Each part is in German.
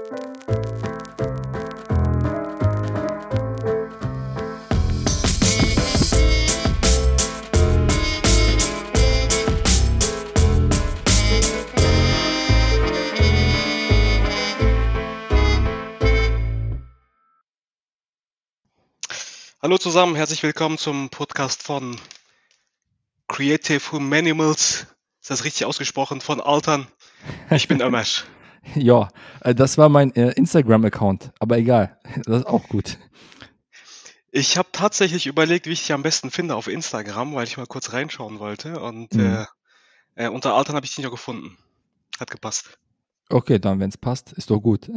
Hallo zusammen, herzlich willkommen zum Podcast von Creative Humanimals. Ist das richtig ausgesprochen? Von Altern. Ich bin Ömersch. Ja, äh, das war mein äh, Instagram-Account, aber egal, das ist auch gut. Ich habe tatsächlich überlegt, wie ich dich am besten finde auf Instagram, weil ich mal kurz reinschauen wollte. Und Mhm. äh, äh, unter Altern habe ich dich noch gefunden. Hat gepasst. Okay, dann, wenn es passt, ist doch gut.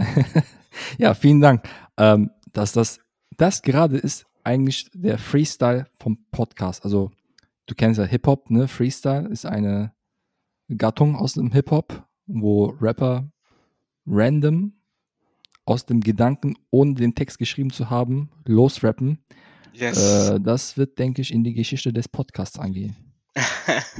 ja, vielen Dank. Ähm, dass das, das gerade ist eigentlich der Freestyle vom Podcast. Also, du kennst ja Hip-Hop, ne? Freestyle ist eine Gattung aus dem Hip-Hop, wo Rapper random aus dem Gedanken, ohne den Text geschrieben zu haben, losrappen. Yes. Äh, das wird, denke ich, in die Geschichte des Podcasts eingehen.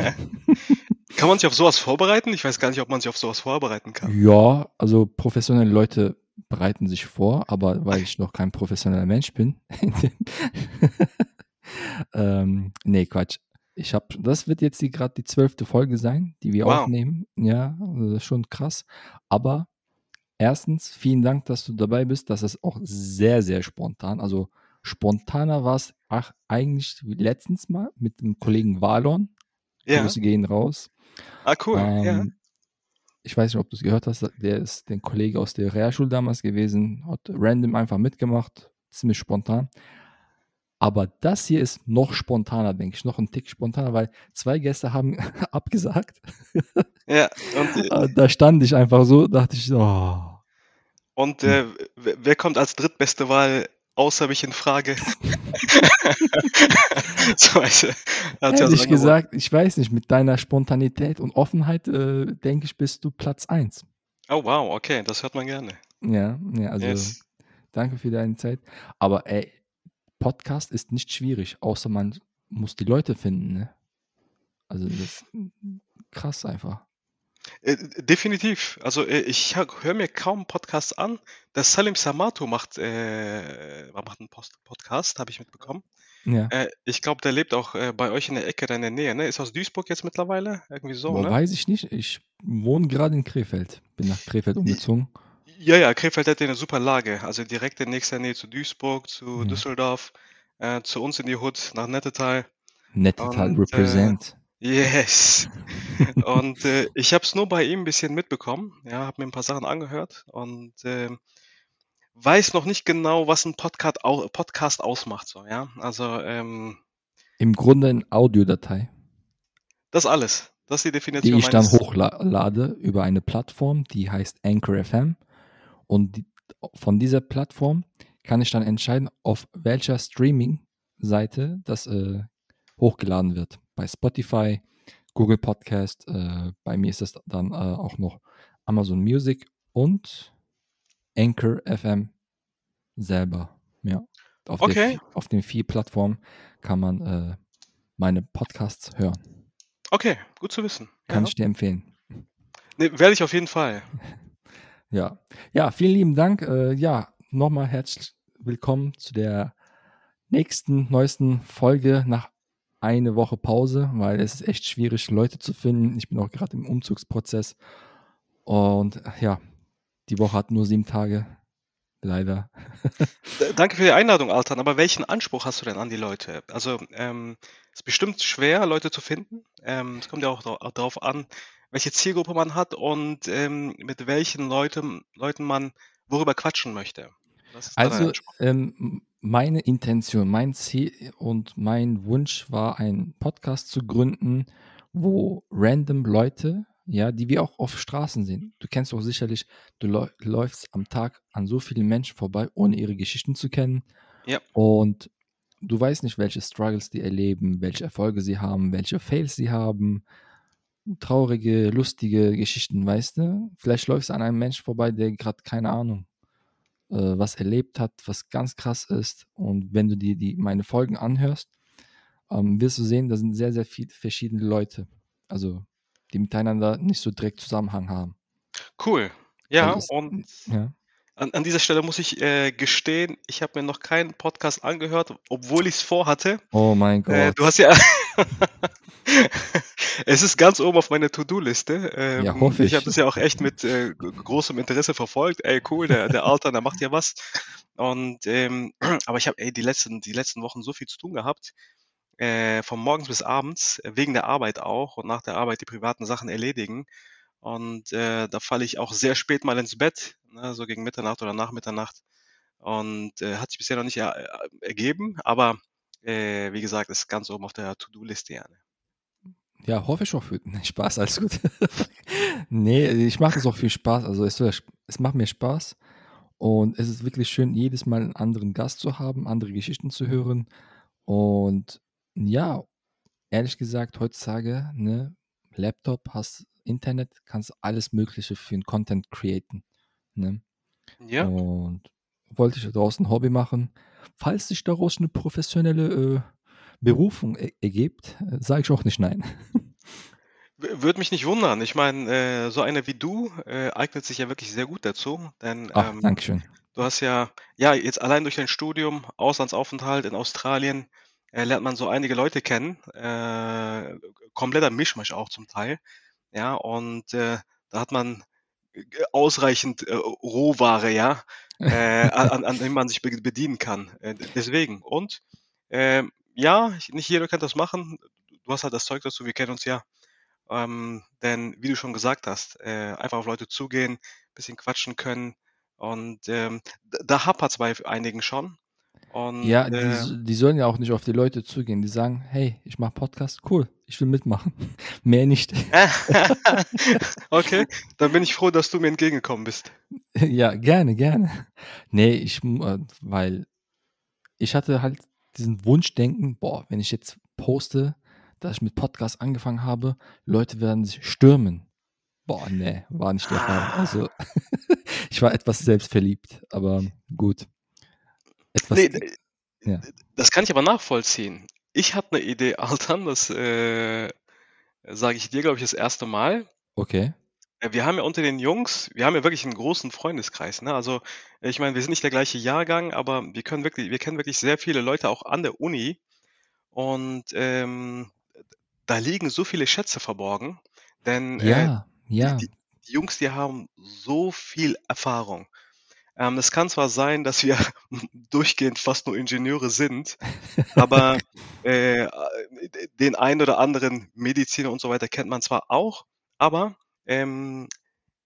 Kann man sich auf sowas vorbereiten? Ich weiß gar nicht, ob man sich auf sowas vorbereiten kann. Ja, also professionelle Leute bereiten sich vor, aber weil ich noch kein professioneller Mensch bin. ähm, nee, Quatsch. Ich habe, das wird jetzt gerade die zwölfte Folge sein, die wir Wow. aufnehmen. Ja, also das ist schon krass. Aber erstens, vielen Dank, dass du dabei bist. Das ist auch sehr, sehr spontan. Also spontaner war es ach, eigentlich wie letztens mal mit dem Kollegen Valon. Ja. Grüße gehen raus. Ah, cool. Ja. Ähm, Ich weiß nicht, ob du es gehört hast. Der ist der Kollege aus der Realschule damals gewesen, hat random einfach mitgemacht, ziemlich spontan. Aber das hier ist noch spontaner, denke ich, noch ein Tick spontaner, weil zwei Gäste haben abgesagt. Ja. Und, äh, Äh, da stand ich einfach so, dachte ich, oh. und äh, wer kommt als drittbeste Wahl außer mich in Frage? so, also Ehrlich angeboten. gesagt, ich weiß nicht, mit deiner Spontanität und Offenheit, äh, denke ich, bist du Platz 1. Oh, wow, okay, das hört man gerne. Ja, ja, also Yes. danke für deine Zeit. Aber ey, Podcast ist nicht schwierig, außer man muss die Leute finden. Ne? Also das ist krass einfach. Äh, definitiv. Also äh, ich höre mir kaum Podcasts an. Der Salim Samato macht, äh, macht einen Post Podcast, habe ich mitbekommen. Ja. Äh, ich glaube, der lebt auch äh, bei euch in der Ecke, in der Nähe. Ne? Ist aus Duisburg jetzt mittlerweile? Irgendwie so, Boah, ne? weiß ich nicht. Ich wohne gerade in Krefeld. Bin nach Krefeld umgezogen. Ja, ja, Krefeld hat eine super Lage. Also direkt in nächster Nähe zu Duisburg, zu Ja. Düsseldorf, äh, zu uns in die Hood, nach Nettetal. Nettetal Und, äh, represent. Yes. Und äh, ich habe es nur bei ihm ein bisschen mitbekommen. Ja, habe mir ein paar Sachen angehört und ähm, weiß noch nicht genau, was ein Podcast, au Podcast ausmacht. So, ja, also ähm, Im Grunde eine Audiodatei, das alles. Das ist die die Definition ich dann meines. hochlade über eine Plattform, die heißt Anchor FM. Und die, von dieser Plattform kann ich dann entscheiden, auf welcher Streaming-Seite das äh, hochgeladen wird. Bei Spotify, Google Podcast, äh, bei mir ist das dann äh, auch noch Amazon Music und Anchor FM selber. Ja. Auf, Okay. vi- auf den vier Plattformen kann man äh, meine Podcasts hören. Okay, gut zu wissen. Kann Ja. ich dir empfehlen. Nee, werde ich auf jeden Fall. Ja, ja, vielen lieben Dank. Äh, ja, nochmal herzlich willkommen zu der nächsten, neuesten Folge nach einer Woche Pause, weil es ist echt schwierig, Leute zu finden. Ich bin auch gerade im Umzugsprozess und äh, ja, die Woche hat nur sieben Tage, leider. Danke für die Einladung, Altan. Aber welchen Anspruch hast du denn an die Leute? Also, ähm, es ist bestimmt schwer, Leute zu finden. Ähm, es kommt ja auch darauf an, welche Zielgruppe man hat und ähm, mit welchen Leuten, Leuten man worüber quatschen möchte. Also ähm, meine Intention, mein Ziel und mein Wunsch war, einen Podcast zu gründen, wo random Leute, ja, die wir auch auf Straßen sehen. Du kennst auch sicherlich, du läu- läufst am Tag an so vielen Menschen vorbei, ohne ihre Geschichten zu kennen. Ja. Und du weißt nicht, welche Struggles die erleben, welche Erfolge sie haben, welche Fails sie haben. Traurige, lustige Geschichten, weißt du? Vielleicht läufst du an einem Menschen vorbei, der gerade keine Ahnung äh, was erlebt hat, was ganz krass ist. Und wenn du dir die, meine Folgen anhörst, ähm, wirst du sehen, da sind sehr, sehr viele verschiedene Leute. Also, die miteinander nicht so direkt Zusammenhang haben. Cool. Ja, es- und ja. An, an dieser Stelle muss ich äh, gestehen, ich habe mir noch keinen Podcast angehört, obwohl ich es vorhatte. Oh mein Äh, Gott. du hast ja. Es ist ganz oben auf meiner To-Do-Liste. Ja, Ähm, hoffe ich habe ich. das ja auch echt mit äh, großem Interesse verfolgt. Ey, cool, der, der Alter, der macht ja was. Und ähm, aber ich habe die letzten die letzten Wochen so viel zu tun gehabt, äh, von morgens bis abends, äh, wegen der Arbeit auch und nach der Arbeit die privaten Sachen erledigen. Und äh, da falle ich auch sehr spät mal ins Bett, ne, so gegen Mitternacht oder nach Mitternacht. Und äh, hat sich bisher noch nicht er, äh, ergeben, aber äh, wie gesagt, ist ganz oben auf der To-Do-Liste. Ja, ne? Ja, hoffe ich auch für. Nee, Spaß, alles gut. nee, ich mache es auch viel Spaß. Also es, es macht mir Spaß. Und es ist wirklich schön, jedes Mal einen anderen Gast zu haben, andere Geschichten zu hören. Und ja, ehrlich gesagt, heutzutage, ne, Laptop, hast Internet, kannst alles Mögliche für einen Content createn. Ne? ja, Und wollte ich daraus ein Hobby machen. Falls sich daraus eine professionelle äh, Berufung er ergibt, äh, sage ich auch nicht nein. Würde mich nicht wundern. Ich meine, äh, so einer wie du äh, eignet sich ja wirklich sehr gut dazu, denn Ach, ähm, Dankeschön. du hast ja, ja, jetzt allein durch dein Studium, Auslandsaufenthalt in Australien, äh, lernt man so einige Leute kennen, äh, kompletter Mischmasch auch zum Teil, ja, und äh, da hat man ausreichend Rohware, ja, äh, an, an dem man sich be- bedienen kann. Äh, deswegen. Und ähm, ja, ich- nicht jeder kann das machen. Du hast halt das Zeug dazu, wir kennen uns ja. Ähm, denn wie du schon gesagt hast, äh, einfach auf Leute zugehen, bisschen quatschen können. Und ähm, da hapert's bei einigen schon. Und Ja, die, äh, die sollen ja auch nicht auf die Leute zugehen. Die sagen, hey, ich mache Podcast, cool, ich will mitmachen. Mehr nicht. okay, dann bin ich froh, dass du mir entgegengekommen bist. ja, gerne, gerne. Nee, ich, äh, weil ich hatte halt diesen Wunschdenken, boah, wenn ich jetzt poste, dass ich mit Podcast angefangen habe, Leute werden sich stürmen. Boah, nee, war nicht der Fall. Also, ich war etwas selbstverliebt, aber gut. Etwas, Nee, ja, das kann ich aber nachvollziehen. Ich hatte eine Idee, Altern, das äh, sage ich dir, glaube ich, das erste Mal. okay. Äh, Wir haben ja unter den Jungs, wir haben ja wirklich einen großen Freundeskreis, ne? Also, äh, ich meine, wir sind nicht der gleiche Jahrgang, aber wir können wirklich, wir kennen wirklich sehr viele Leute auch an der Uni und ähm, da liegen so viele Schätze verborgen, denn äh, Ja, die, ja. die, die Jungs, die haben so viel Erfahrung. Ähm, es kann zwar sein, dass wir durchgehend fast nur Ingenieure sind, aber äh, den einen oder anderen Mediziner und so weiter kennt man zwar auch, aber ähm,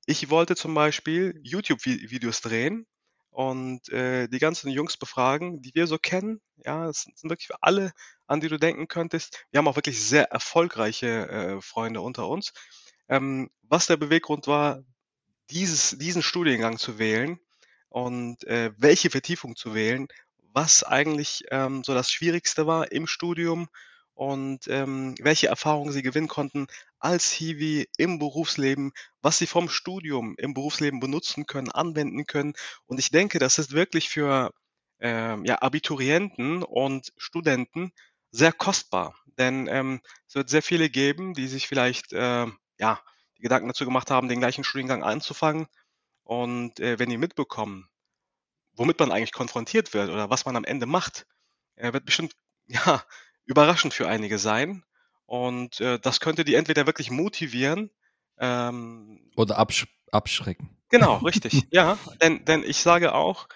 ich wollte zum Beispiel YouTube-Videos drehen und äh, die ganzen Jungs befragen, die wir so kennen. Ja, es sind wirklich alle, an die du denken könntest. Wir haben auch wirklich sehr erfolgreiche äh, Freunde unter uns. Ähm, was der Beweggrund war, dieses, diesen Studiengang zu wählen und äh, welche Vertiefung zu wählen, was eigentlich ähm, so das Schwierigste war im Studium und ähm, welche Erfahrungen sie gewinnen konnten als Hiwi im Berufsleben, was sie vom Studium im Berufsleben benutzen können, anwenden können. Und ich denke, das ist wirklich für ähm, ja, Abiturienten und Studenten sehr kostbar. Denn ähm, es wird sehr viele geben, die sich vielleicht äh, ja, die Gedanken dazu gemacht haben, den gleichen Studiengang anzufangen. Und äh, wenn die mitbekommen, womit man eigentlich konfrontiert wird oder was man am Ende macht, äh, wird bestimmt ja überraschend für einige sein. Und äh, das könnte die entweder wirklich motivieren, ähm, Oder absch abschrecken. genau, richtig, ja, denn, denn ich sage auch,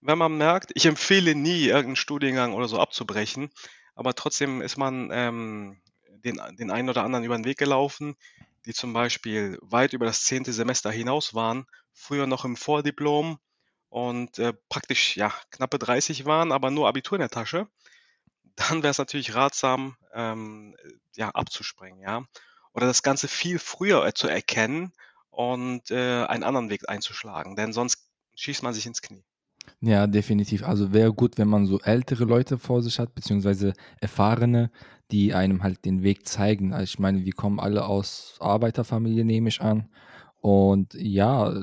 wenn man merkt, ich empfehle nie, irgendeinen Studiengang oder so abzubrechen, aber trotzdem ist man ähm, den, den einen oder anderen über den Weg gelaufen, die zum Beispiel weit über das zehnte Semester hinaus waren, früher noch im Vordiplom und äh, praktisch ja knappe 30 waren, aber nur Abitur in der Tasche, dann wäre es natürlich ratsam, ähm, ja, abzuspringen, ja. Oder das Ganze viel früher äh, zu erkennen und äh, einen anderen Weg einzuschlagen, denn sonst schießt man sich ins Knie. Ja, definitiv. Also wäre gut, wenn man so ältere Leute vor sich hat, beziehungsweise erfahrene, die einem halt den Weg zeigen. Also ich meine, wir kommen alle aus Arbeiterfamilie, nehme ich an. Und ja,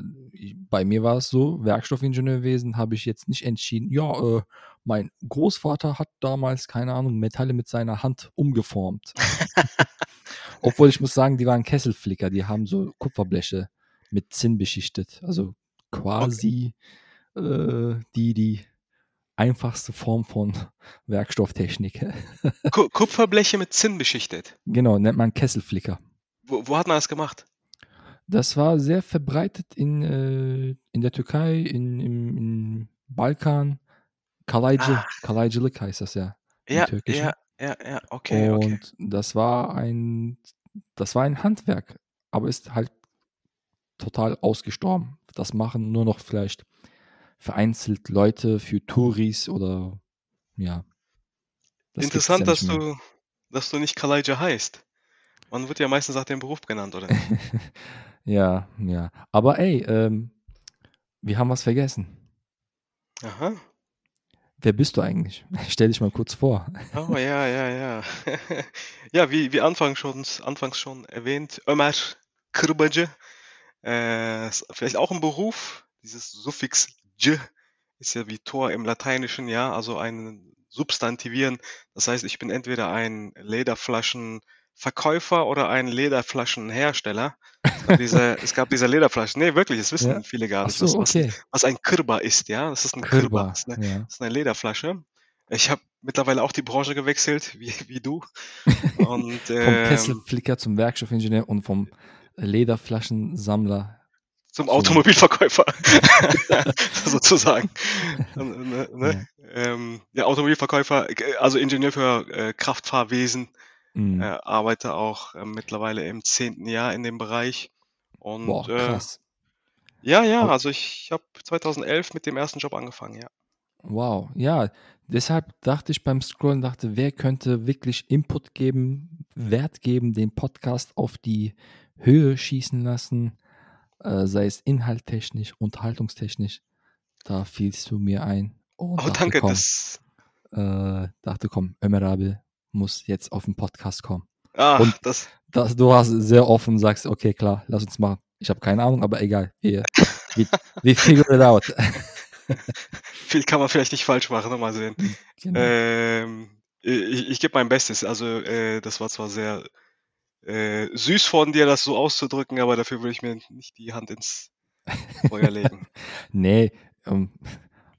bei mir war es so, Werkstoffingenieurwesen habe ich jetzt nicht entschieden, ja, äh, mein Großvater hat damals, keine Ahnung, Metalle mit seiner Hand umgeformt. Obwohl ich muss sagen, die waren Kesselflicker, die haben so Kupferbleche mit Zinn beschichtet. Also Okay. quasi äh, die, die einfachste Form von Werkstofftechnik. Ku Kupferbleche mit Zinn beschichtet. genau, nennt man Kesselflicker. Wo, wo hat man das gemacht? Das war sehr verbreitet in, äh, in der Türkei, in, im, im Balkan. Kalaycı, Ah, Kalaycılık heißt das ja ja, ja, ja, ja, okay, okay. Und das war ein, das war ein Handwerk, aber ist halt total ausgestorben. Das machen nur noch vielleicht vereinzelt Leute für Touris oder ja. Das Interessant, ja dass du, dass du nicht Kalaija heißt. Man wird ja meistens nach dem Beruf genannt, oder nicht? ja, ja. Aber ey, ähm, wir haben was vergessen. Aha. Wer bist du eigentlich? Stell dich mal kurz vor. Oh ja, ja, ja. Ja, wie, wie anfangs schon, anfangs schon erwähnt, Ömer Kırbacı. Äh, vielleicht auch ein Beruf. Dieses Suffix J ist ja wie Tor im Lateinischen, ja, also ein Substantivieren. Das heißt, ich bin entweder ein Lederflaschenverkäufer oder ein Lederflaschenhersteller. Es gab diese, es gab diese Lederflaschen. Nee, wirklich, das wissen Ja? viele gar nicht, so, was, okay. was ein Kırba ist, ja. Das ist ein. Kırba, Das ist eine, ja. das ist eine Lederflasche. Ich habe mittlerweile auch die Branche gewechselt, wie, wie du. Und Vom ähm, Kesselflicker zum Werkstoffingenieur und vom Lederflaschensammler zum Automobilverkäufer, sozusagen. Ne, ne? ja. Ähm, ja, Automobilverkäufer, äh, also Ingenieur für äh, Kraftfahrwesen, äh, Mhm. arbeite auch äh, mittlerweile im zehnten Jahr in dem Bereich. Und Boah, äh, krass. ja, ja, Aber- also ich habe 2011 mit dem ersten Job angefangen, ja. Wow, ja, deshalb dachte ich beim Scrollen, dachte, wer könnte wirklich Input geben, Wert geben, den Podcast auf die Höhe schießen lassen, äh, sei es inhalttechnisch, unterhaltungstechnisch. Da fielst du mir ein und Oh, dachte, danke, komm, das, äh, dachte, komm, Ömer Abi muss jetzt auf den Podcast kommen. ah, Und das, das, du hast sehr offen, sagst, okay, klar, lass uns machen. Ich habe keine Ahnung, aber egal, wir, wir, wir figure it out. viel kann man vielleicht nicht falsch machen, mal sehen. genau. Ähm, ich ich gebe mein Bestes. Also, äh, das war zwar sehr äh, süß von dir, das so auszudrücken, aber dafür würde ich mir nicht die Hand ins Feuer legen. Nee, ähm,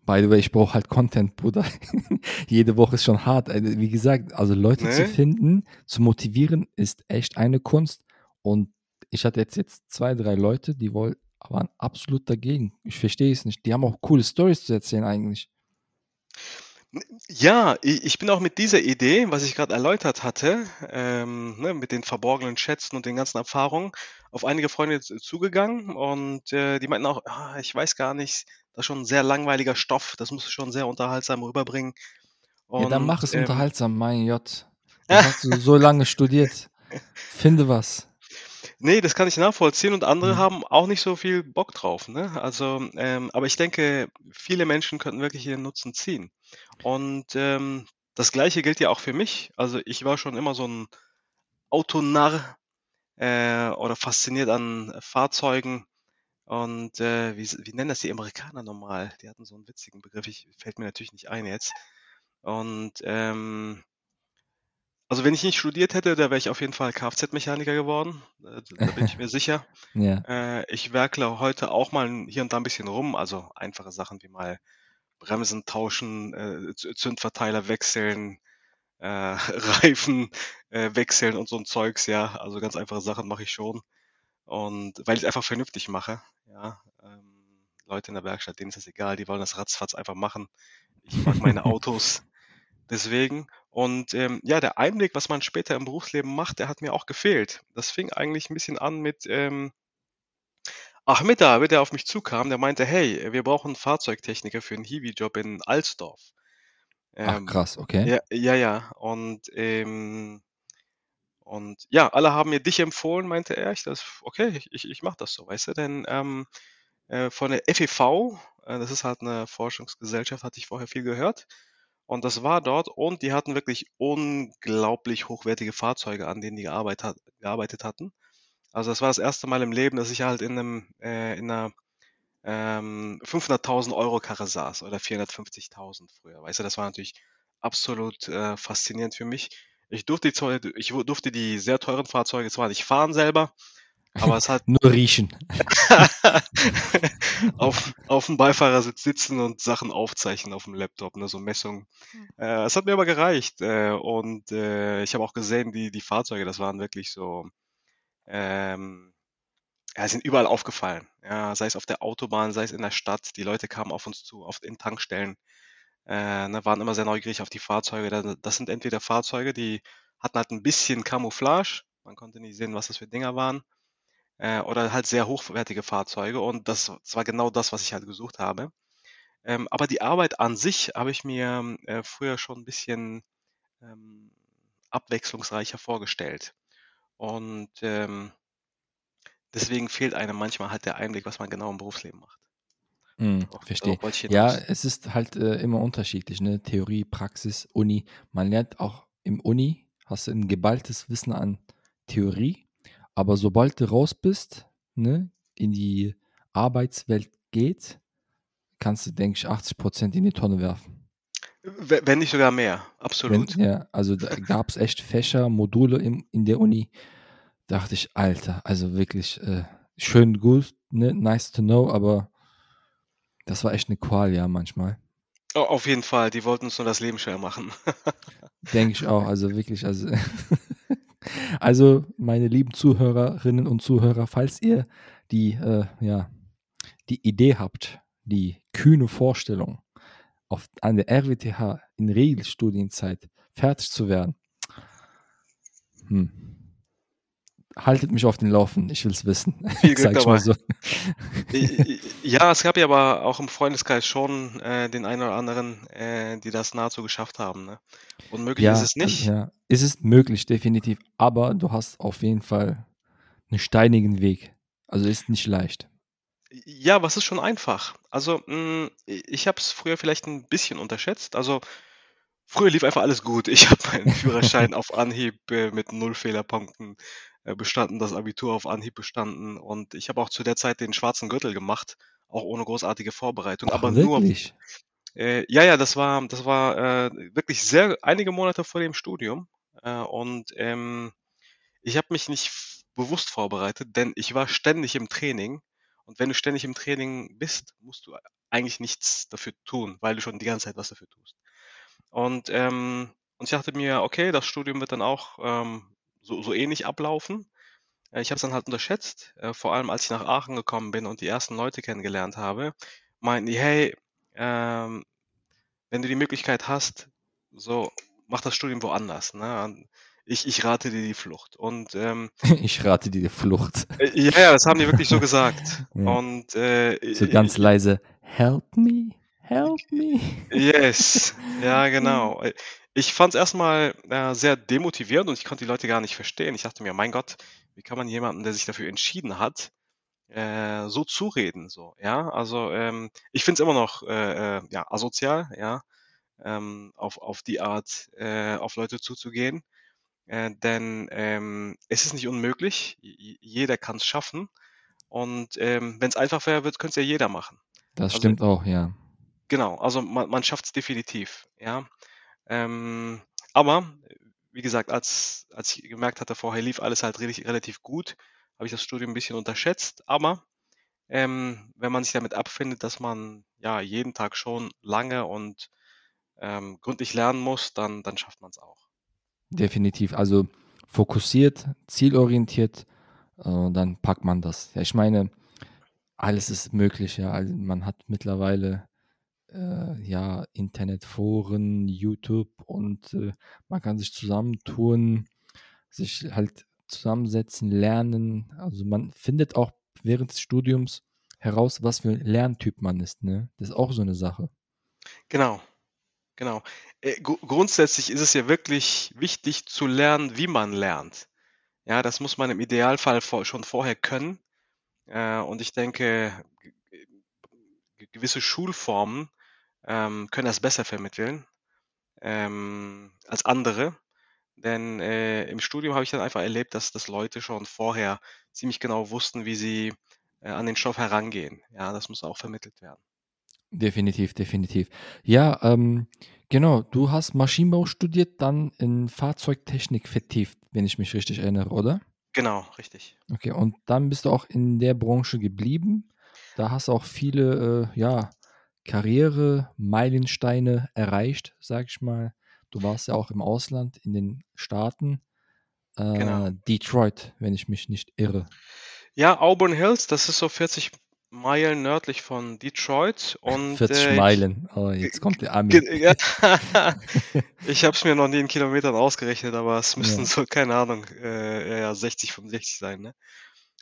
by the way, ich brauche halt Content, Bruder. Jede Woche ist schon hart. Also, Wie gesagt, also Leute zu Ne? finden, zu motivieren, ist echt eine Kunst. Und ich hatte jetzt, jetzt zwei, drei Leute, die wollen, waren absolut dagegen. Ich verstehe es nicht. Die haben auch coole Stories zu erzählen eigentlich. Ja, ich bin auch mit dieser Idee, was ich gerade erläutert hatte, ähm, ne, mit den verborgenen Schätzen und den ganzen Erfahrungen, auf einige Freunde zugegangen und äh, die meinten auch, ah, ich weiß gar nicht, das ist schon ein sehr langweiliger Stoff, das musst du schon sehr unterhaltsam rüberbringen. Ja, dann mach Und es ähm, unterhaltsam, mein J. Du hast so, so lange studiert. Finde was. Nee, das kann ich nachvollziehen und andere Mhm. haben auch nicht so viel Bock drauf, ne? Also, ähm, aber ich denke, viele Menschen könnten wirklich ihren Nutzen ziehen. Und ähm, das Gleiche gilt ja auch für mich. Also ich war schon immer so ein Autonarr äh, oder fasziniert an Fahrzeugen. Und äh, wie, wie nennen das die Amerikaner normal? Die hatten so einen witzigen Begriff, ich, fällt mir natürlich nicht ein jetzt. Und ähm, also wenn ich nicht studiert hätte, da wäre ich auf jeden Fall Kfz-Mechaniker geworden. Äh, Da bin ich mir sicher. Ja. Äh, ich werkle heute auch mal hier und da ein bisschen rum, also einfache Sachen wie mal Bremsen tauschen, äh, Zündverteiler wechseln, äh, Reifen äh, wechseln und so ein Zeugs, ja. Also ganz einfache Sachen mache ich schon. Und weil ich es einfach vernünftig mache, ja. Ähm, Leute in der Werkstatt, denen ist das egal, die wollen das ratzfatz einfach machen. Ich mag meine Autos deswegen. Und ähm, ja, der Einblick, was man später im Berufsleben macht, der hat mir auch gefehlt. Das fing eigentlich ein bisschen an mit ähm, Ahmed David, der auf mich zukam, der meinte, hey, wir brauchen einen Fahrzeugtechniker für einen Hiwi-Job in Alsdorf. Ach, Ähm, krass, okay. ja, ja, ja. Und, ähm, und ja, alle haben mir dich empfohlen, meinte er. Ich das, okay, ich, ich, ich mache das so, weißt du, denn ähm, äh, von der FEV, äh, das ist halt eine Forschungsgesellschaft, hatte ich vorher viel gehört. Und das war dort und die hatten wirklich unglaublich hochwertige Fahrzeuge, an denen die gearbeitet, hat, gearbeitet hatten. Also das war das erste Mal im Leben, dass ich halt in einem, äh, in einer ähm, 500.000 Euro Karre saß oder 450.000 früher. Weißt du, das war natürlich absolut äh, faszinierend für mich. Ich durfte die, ich durfte die sehr teuren Fahrzeuge zwar nicht fahren selber, Aber es hat Nur riechen. auf, auf dem Beifahrersitz sitzen und Sachen aufzeichnen auf dem Laptop, ne, so Messungen. Hm. Äh, es hat mir aber gereicht. Äh, und äh, ich habe auch gesehen, die, die Fahrzeuge, das waren wirklich so, ähm, ja, sind überall aufgefallen. Ja, sei es auf der Autobahn, sei es in der Stadt. Die Leute kamen auf uns zu, oft in Tankstellen, äh, ne, waren immer sehr neugierig auf die Fahrzeuge. Das, sind entweder Fahrzeuge, die hatten halt ein bisschen Camouflage. Man konnte nicht sehen, was das für Dinger waren. Äh, oder halt sehr hochwertige Fahrzeuge. Und das, das war genau das, was ich halt gesucht habe. Ähm, aber die Arbeit an sich habe ich mir äh, früher schon ein bisschen ähm, abwechslungsreicher vorgestellt. Und ähm, deswegen fehlt einem manchmal halt der Einblick, was man genau im Berufsleben macht. Hm, verstehe. Ja, es ist halt äh, immer unterschiedlich, ne? Theorie, Praxis, Uni. Man lernt auch im Uni, hast du ein geballtes Wissen an Theorie, aber sobald du raus bist, ne, in die Arbeitswelt geht, kannst du, denke ich, 80 Prozent in die Tonne werfen. Wenn nicht sogar mehr, Wenn, absolut. ja, also da gab es echt Fächer, Module im, in der Uni, dachte ich, Alter, also wirklich äh, schön gut, ne, nice to know, aber das war echt eine Qual, ja, manchmal. Oh, auf jeden Fall, die wollten uns nur das Leben schwer machen. Denke ich auch, also wirklich, also, also meine lieben Zuhörerinnen und Zuhörer, falls ihr die, äh, ja, die Idee habt, die kühne Vorstellung, auf, an der RWTH in Regelstudienzeit fertig zu werden, hm, haltet mich auf den Laufen, ich will es wissen, Viel Glück dabei. so. Ja, es gab ja aber auch im Freundeskreis schon äh, den einen oder anderen, äh, die das nahezu geschafft haben. Ne? Unmöglich ist Ja, es also, nicht. ja, es ist möglich, definitiv, aber du hast auf jeden Fall einen steinigen Weg. Also ist nicht leicht. Ja, was ist schon einfach? Also, mh, ich habe es früher vielleicht ein bisschen unterschätzt. Also, früher lief einfach alles gut. Ich habe meinen Führerschein auf Anhieb äh, mit null Fehlerpunkten äh, bestanden, das Abitur auf Anhieb bestanden und ich habe auch zu der Zeit den schwarzen Gürtel gemacht, auch ohne großartige Vorbereitung, Ach, aber nur, wirklich? äh, ja, ja, das war, das war äh, wirklich sehr einige Monate vor dem Studium äh, und ähm, ich habe mich nicht bewusst vorbereitet, denn ich war ständig im Training. Und wenn du ständig im Training bist, musst du eigentlich nichts dafür tun, weil du schon die ganze Zeit was dafür tust. Und, ähm, und ich dachte mir, okay, das Studium wird dann auch ähm, so, so ähnlich ablaufen. Äh, Ich habe es dann halt unterschätzt, äh, vor allem als ich nach Aachen gekommen bin und die ersten Leute kennengelernt habe, meinten die, hey, ähm, wenn du die Möglichkeit hast, so mach das Studium woanders. Ne? Ich, ich rate dir die Flucht. Und ähm, Ich rate dir die Flucht. äh, ja, ja, das haben die wirklich so gesagt. Ja. Und äh, So ganz leise. Help me, help me. yes, ja, genau. Ich fand es erstmal äh, sehr demotivierend und ich konnte die Leute gar nicht verstehen. Ich dachte mir, mein Gott, wie kann man jemanden, der sich dafür entschieden hat, äh, so zureden, so, ja? Also ähm, ich finde es immer noch äh, äh, ja, asozial, ja, ähm, auf, auf die Art äh, auf Leute zuzugehen. Äh, denn ähm, es ist nicht unmöglich, J- jeder kann es schaffen. Und ähm, wenn es einfach wäre, könnte es ja jeder machen. Das Also stimmt auch, ja. genau, also man, man schafft es definitiv, ja. Ähm, aber wie gesagt, als, als ich gemerkt hatte, vorher lief alles halt relativ, relativ gut, habe ich das Studium ein bisschen unterschätzt. Aber ähm, wenn man sich damit abfindet, dass man ja jeden Tag schon lange und ähm, gründlich lernen muss, dann, dann schafft man es auch. Definitiv. Also fokussiert, zielorientiert, äh, dann packt man das. Ja, ich meine, alles ist möglich, ja. Also man hat mittlerweile äh, ja Internetforen, YouTube und äh, man kann sich zusammentun, sich halt zusammensetzen, lernen. Also man findet auch während des Studiums heraus, was für ein Lerntyp man ist, ne? Das ist auch so eine Sache. Genau, genau. Äh, gru- grundsätzlich ist es ja wirklich wichtig zu lernen, wie man lernt. Ja, das muss man im Idealfall vor, schon vorher können. Äh, und ich denke, ge- ge- gewisse Schulformen ähm, können das besser vermitteln ähm, als andere. Denn äh, im Studium habe ich dann einfach erlebt, dass, dass Leute schon vorher ziemlich genau wussten, wie sie äh, an den Stoff herangehen. Ja, das muss auch vermittelt werden. Definitiv, definitiv. Ja, ähm, genau. Du hast Maschinenbau studiert, dann in Fahrzeugtechnik vertieft, wenn ich mich richtig erinnere, oder? Genau, richtig. Okay, und dann bist du auch in der Branche geblieben. Da hast du auch viele, äh, ja, Karriere-Meilensteine erreicht, sag ich mal. Du warst ja auch im Ausland, in den Staaten. Genau. Äh, Detroit, wenn ich mich nicht irre. Ja, Auburn Hills, das ist so 40 Meilen nördlich von Detroit und 40 äh, ich, Meilen. Oh, jetzt kommt der Ami. ge- ja, ich habe es mir noch nie in Kilometern ausgerechnet, aber es müssten Ja. so, keine Ahnung, äh, ja, 60, 65 sein. Ne?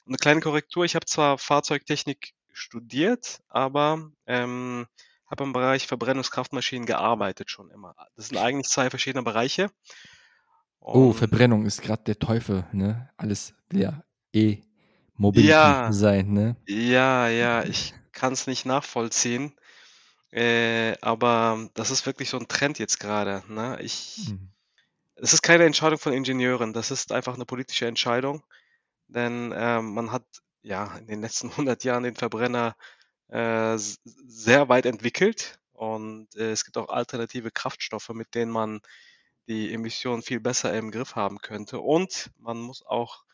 Und eine kleine Korrektur, ich habe zwar Fahrzeugtechnik studiert, aber ähm, habe im Bereich Verbrennungskraftmaschinen gearbeitet schon immer. Das sind eigentlich zwei verschiedene Bereiche. Oh, Und Verbrennung ist gerade der Teufel, ne? Alles will ja eh Mobility ja, sein, ne? ja, ja, ich kann es nicht nachvollziehen. Äh, aber das ist wirklich so ein Trend jetzt gerade. Ne? Ich, Mhm. es ist keine Entscheidung von Ingenieuren, das ist einfach eine politische Entscheidung, denn ähm, man hat ja in den letzten 100 Jahren den Verbrenner äh, sehr weit entwickelt und äh, es gibt auch alternative Kraftstoffe, mit denen man die Emissionen viel besser im Griff haben könnte. Und man muss auch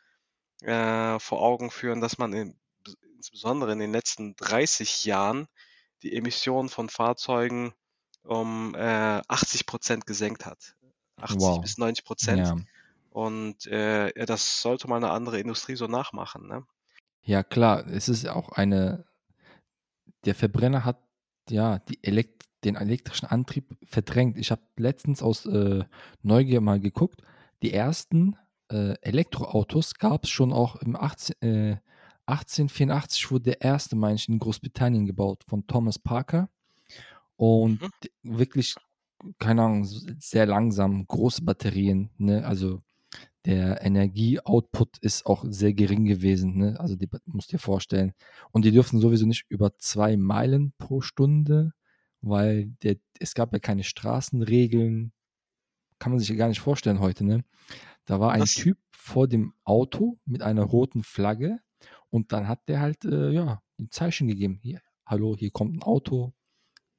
äh, vor Augen führen, dass man in, insbesondere in den letzten 30 Jahren die Emissionen von Fahrzeugen um äh, 80 Prozent gesenkt hat. 80 Wow. bis 90 Prozent. Ja. Und äh, das sollte mal eine andere Industrie so nachmachen. Ne? Ja, klar, es ist auch eine, der Verbrenner hat ja die Elekt den elektrischen Antrieb verdrängt. Ich habe letztens aus äh, Neugier mal geguckt. Die ersten äh, Elektroautos gab es schon auch im 18, äh, 1884 wurde der erste, meine ich, in Großbritannien gebaut von Thomas Parker. Und Mhm. wirklich, keine Ahnung, sehr langsam, große Batterien, ne? Also der Energieoutput ist auch sehr gering gewesen, ne? Also die musst dir vorstellen. Und die dürfen sowieso nicht über zwei Meilen pro Stunde, weil der, es gab ja keine Straßenregeln, kann man sich ja gar nicht vorstellen heute, ne? Da war ein Das, Typ vor dem Auto mit einer roten Flagge und dann hat der halt, äh, ja, ein Zeichen gegeben. Hier, hallo, hier kommt ein Auto,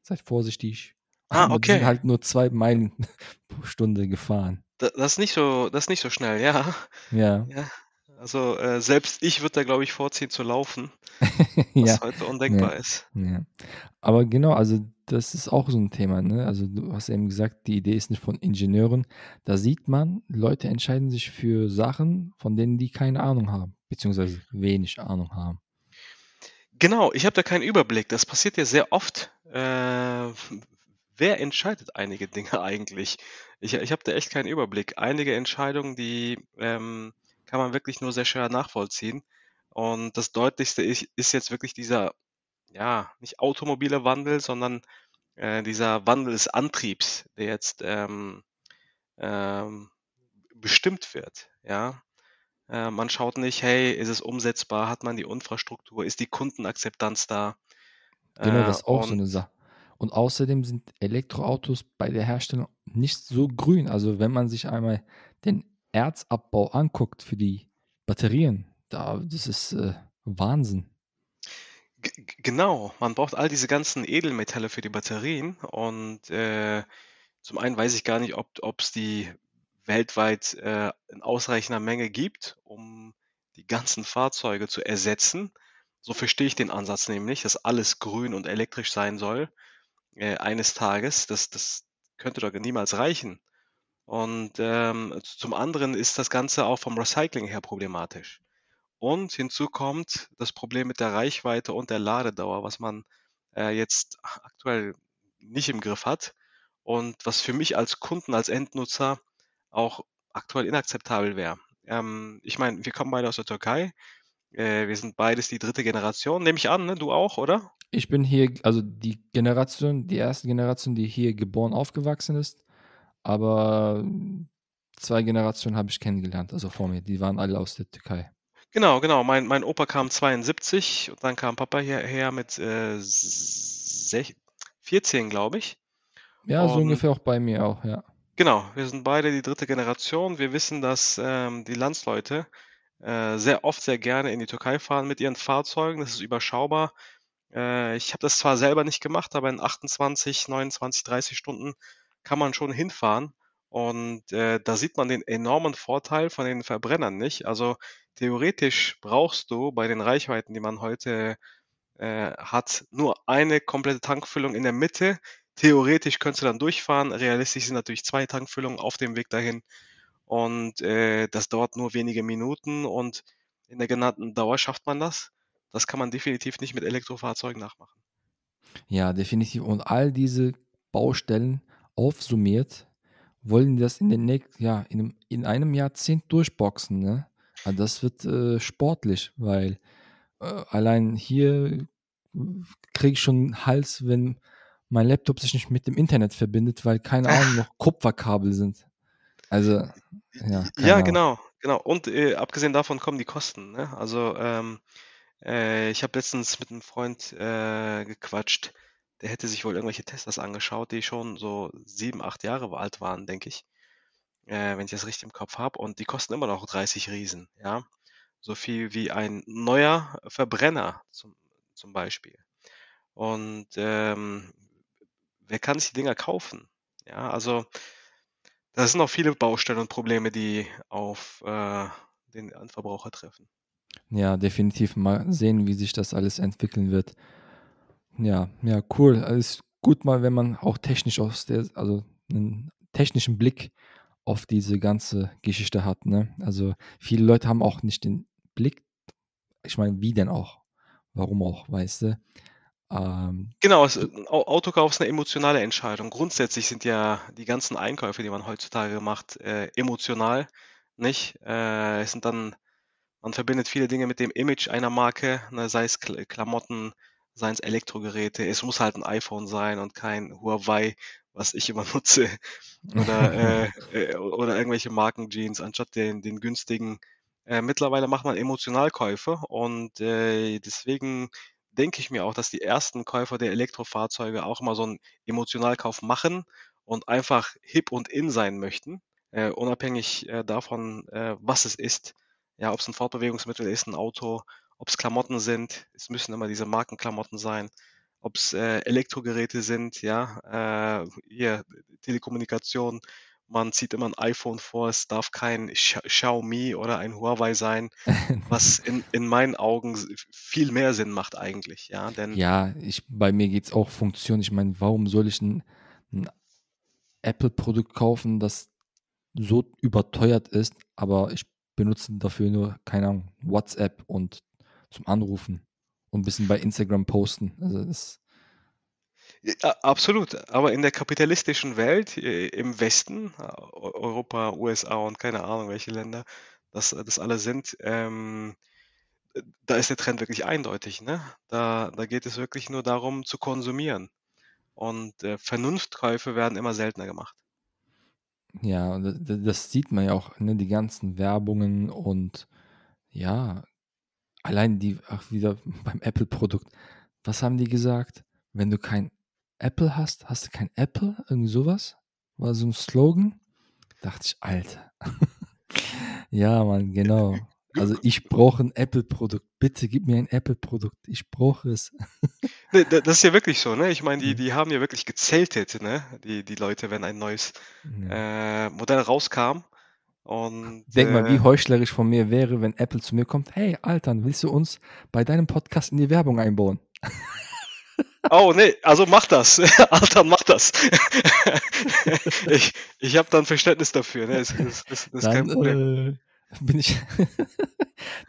seid vorsichtig. ah, Aber die sind okay. halt nur zwei Meilen pro Stunde gefahren. Da, das ist nicht so, das ist nicht so schnell, ja. Ja, Ja. Also äh, selbst ich würde da, glaube ich, vorziehen zu laufen, ja, was heute ja, undenkbar ist. ja. Aber genau, also das ist auch so ein Thema, ne? Also du hast eben gesagt, die Idee ist nicht von Ingenieuren. Da sieht man, Leute entscheiden sich für Sachen, von denen die keine Ahnung haben, beziehungsweise wenig Ahnung haben. Genau, ich habe da keinen Überblick. Das passiert ja sehr oft. Äh, wer entscheidet einige Dinge eigentlich? Ich, ich habe da echt keinen Überblick. Einige Entscheidungen, die ähm, kann man wirklich nur sehr schwer nachvollziehen. Und das Deutlichste ist, ist jetzt wirklich dieser, ja, nicht automobile Wandel, sondern äh, dieser Wandel des Antriebs, der jetzt ähm, ähm, bestimmt wird. Ja, äh, man schaut nicht, hey, ist es umsetzbar? Hat man die Infrastruktur? Ist die Kundenakzeptanz da? Genau, Äh, das ist auch so eine Sache. Und außerdem sind Elektroautos bei der Herstellung nicht so grün. Also wenn man sich einmal den Erzabbau anguckt für die Batterien, da, das ist äh, Wahnsinn. g- genau, man braucht all diese ganzen Edelmetalle für die Batterien. Und äh, zum einen weiß ich gar nicht, ob es die weltweit äh, in ausreichender Menge gibt, um die ganzen Fahrzeuge zu ersetzen. So verstehe ich den Ansatz nämlich, dass alles grün und elektrisch sein soll äh, eines Tages. Das, das könnte doch niemals reichen. Und ähm, zum anderen ist das Ganze auch vom Recycling her problematisch. Und hinzu kommt das Problem mit der Reichweite und der Ladedauer, was man äh, jetzt aktuell nicht im Griff hat und was für mich als Kunden, als Endnutzer auch aktuell inakzeptabel wäre. Ähm, ich meine, wir kommen beide aus der Türkei. Äh, wir sind beides die dritte Generation, nehme ich an, ne? Du auch, oder? Ich bin hier, also die Generation, die erste Generation, die hier geboren, aufgewachsen ist, aber zwei Generationen habe ich kennengelernt, also vor mir, die waren alle aus der Türkei. Genau, genau. Mein, mein Opa kam 72 und dann kam Papa hierher mit äh, sech- 14, glaube ich. Ja, so Und ungefähr auch bei mir auch, ja. genau, wir sind beide die dritte Generation. Wir wissen, dass ähm, die Landsleute äh, sehr oft sehr gerne in die Türkei fahren mit ihren Fahrzeugen. Das ist überschaubar. Äh, ich habe das zwar selber nicht gemacht, aber in 28, 29, 30 Stunden kann man schon hinfahren. Und äh, da sieht man den enormen Vorteil von den Verbrennern nicht. Also theoretisch brauchst du bei den Reichweiten, die man heute äh, hat, nur eine komplette Tankfüllung in der Mitte. Theoretisch könntest du dann durchfahren. Realistisch sind natürlich zwei Tankfüllungen auf dem Weg dahin. Und äh, das dauert nur wenige Minuten und in der genannten Dauer schafft man das. Das kann man definitiv nicht mit Elektrofahrzeugen nachmachen. Ja, definitiv. Und all diese Baustellen aufsummiert, wollen das in den nächsten, ja, in einem, in einem Jahrzehnt durchboxen, ne? Also das wird äh, sportlich, weil äh, allein hier kriege ich schon einen Hals, wenn mein Laptop sich nicht mit dem Internet verbindet, weil keine Ahnung noch Kupferkabel sind. Also, ja. Ja, Ahnung. genau, genau. Und äh, abgesehen davon kommen die Kosten. Ne? Also ähm, äh, ich habe letztens mit einem Freund äh, gequatscht, der hätte sich wohl irgendwelche Teslas angeschaut, die schon so sieben, acht Jahre alt waren, denke ich, äh, wenn ich das richtig im Kopf habe. Und die kosten immer noch 30 Riesen, ja. So viel wie ein neuer Verbrenner zum, zum Beispiel. Und ähm, wer kann sich die Dinger kaufen? Ja, also da sind auch viele Baustellen und Probleme, die auf äh, den Endverbraucher treffen. Ja, definitiv mal sehen, wie sich das alles entwickeln wird. Ja, ja, cool. Alles gut mal, wenn man auch technisch aus der, also einen technischen Blick auf diese ganze Geschichte hat. Ne? Also viele Leute haben auch nicht den Blick. Ich meine, wie denn auch? Warum auch, weißt du? Ähm, Genau, es, Autokauf ist eine emotionale Entscheidung. Grundsätzlich sind ja die ganzen Einkäufe, die man heutzutage macht, äh, emotional, nicht? Äh, es sind dann, man verbindet viele Dinge mit dem Image einer Marke, ne, sei es Kl Klamotten, seien es Elektrogeräte. Es muss halt ein iPhone sein und kein Huawei, was ich immer nutze, oder äh, äh, oder irgendwelche Markenjeans anstatt den, den günstigen. Äh, mittlerweile macht man Emotionalkäufe und äh, deswegen denke ich mir auch, dass die ersten Käufer der Elektrofahrzeuge auch immer so einen Emotionalkauf machen und einfach hip und in sein möchten, äh, unabhängig äh, davon, was es ist. Ja, ob es ein Fortbewegungsmittel ist, ein Auto, ob es Klamotten sind, es müssen immer diese Markenklamotten sein, ob es äh, Elektrogeräte sind, ja, äh, hier Telekommunikation, man zieht immer ein iPhone vor, es darf kein Xiaomi oder ein Huawei sein, was in, in meinen Augen viel mehr Sinn macht eigentlich, ja, denn ja, ich, bei mir geht es auch Funktion. Ich meine, warum soll ich ein, ein Apple-Produkt kaufen, das so überteuert ist, aber ich benutze dafür nur, keine Ahnung, WhatsApp und zum Anrufen und ein bisschen bei Instagram posten. Also das, Ja, absolut. Aber in der kapitalistischen Welt, äh, im Westen, äh, Eu- Europa, USA und keine Ahnung, welche Länder das, das alle sind, ähm, äh, da ist der Trend wirklich eindeutig, ne? Da, da geht es wirklich nur darum, zu konsumieren. Und äh, Vernunftkäufe werden immer seltener gemacht. Ja, das sieht man ja auch, ne, die ganzen Werbungen und ja, allein die, ach, wieder beim Apple-Produkt. Was haben die gesagt? Wenn du kein Apple hast, hast du kein Apple? Irgendwie sowas? War so ein Slogan? Dachte ich, Alter. ja, Mann, genau. Also ich brauche ein Apple-Produkt. Bitte gib mir ein Apple-Produkt. Ich brauche es. Ne, da- das ist ja wirklich so, ne? Ich meine, die, Mhm. die haben ja wirklich gezeltet, ne? Die, die Leute, wenn ein neues äh, Modell rauskam. Und Denk mal, wie äh, heuchlerisch von mir wäre, wenn Apple zu mir kommt, hey, Alter, willst du uns bei deinem Podcast in die Werbung einbauen? Oh, nee, also mach das. Alter, mach das. ich ich habe dann Verständnis dafür. Ne? Das, das, das, das ist kein Dann Problem. äh, bin ich,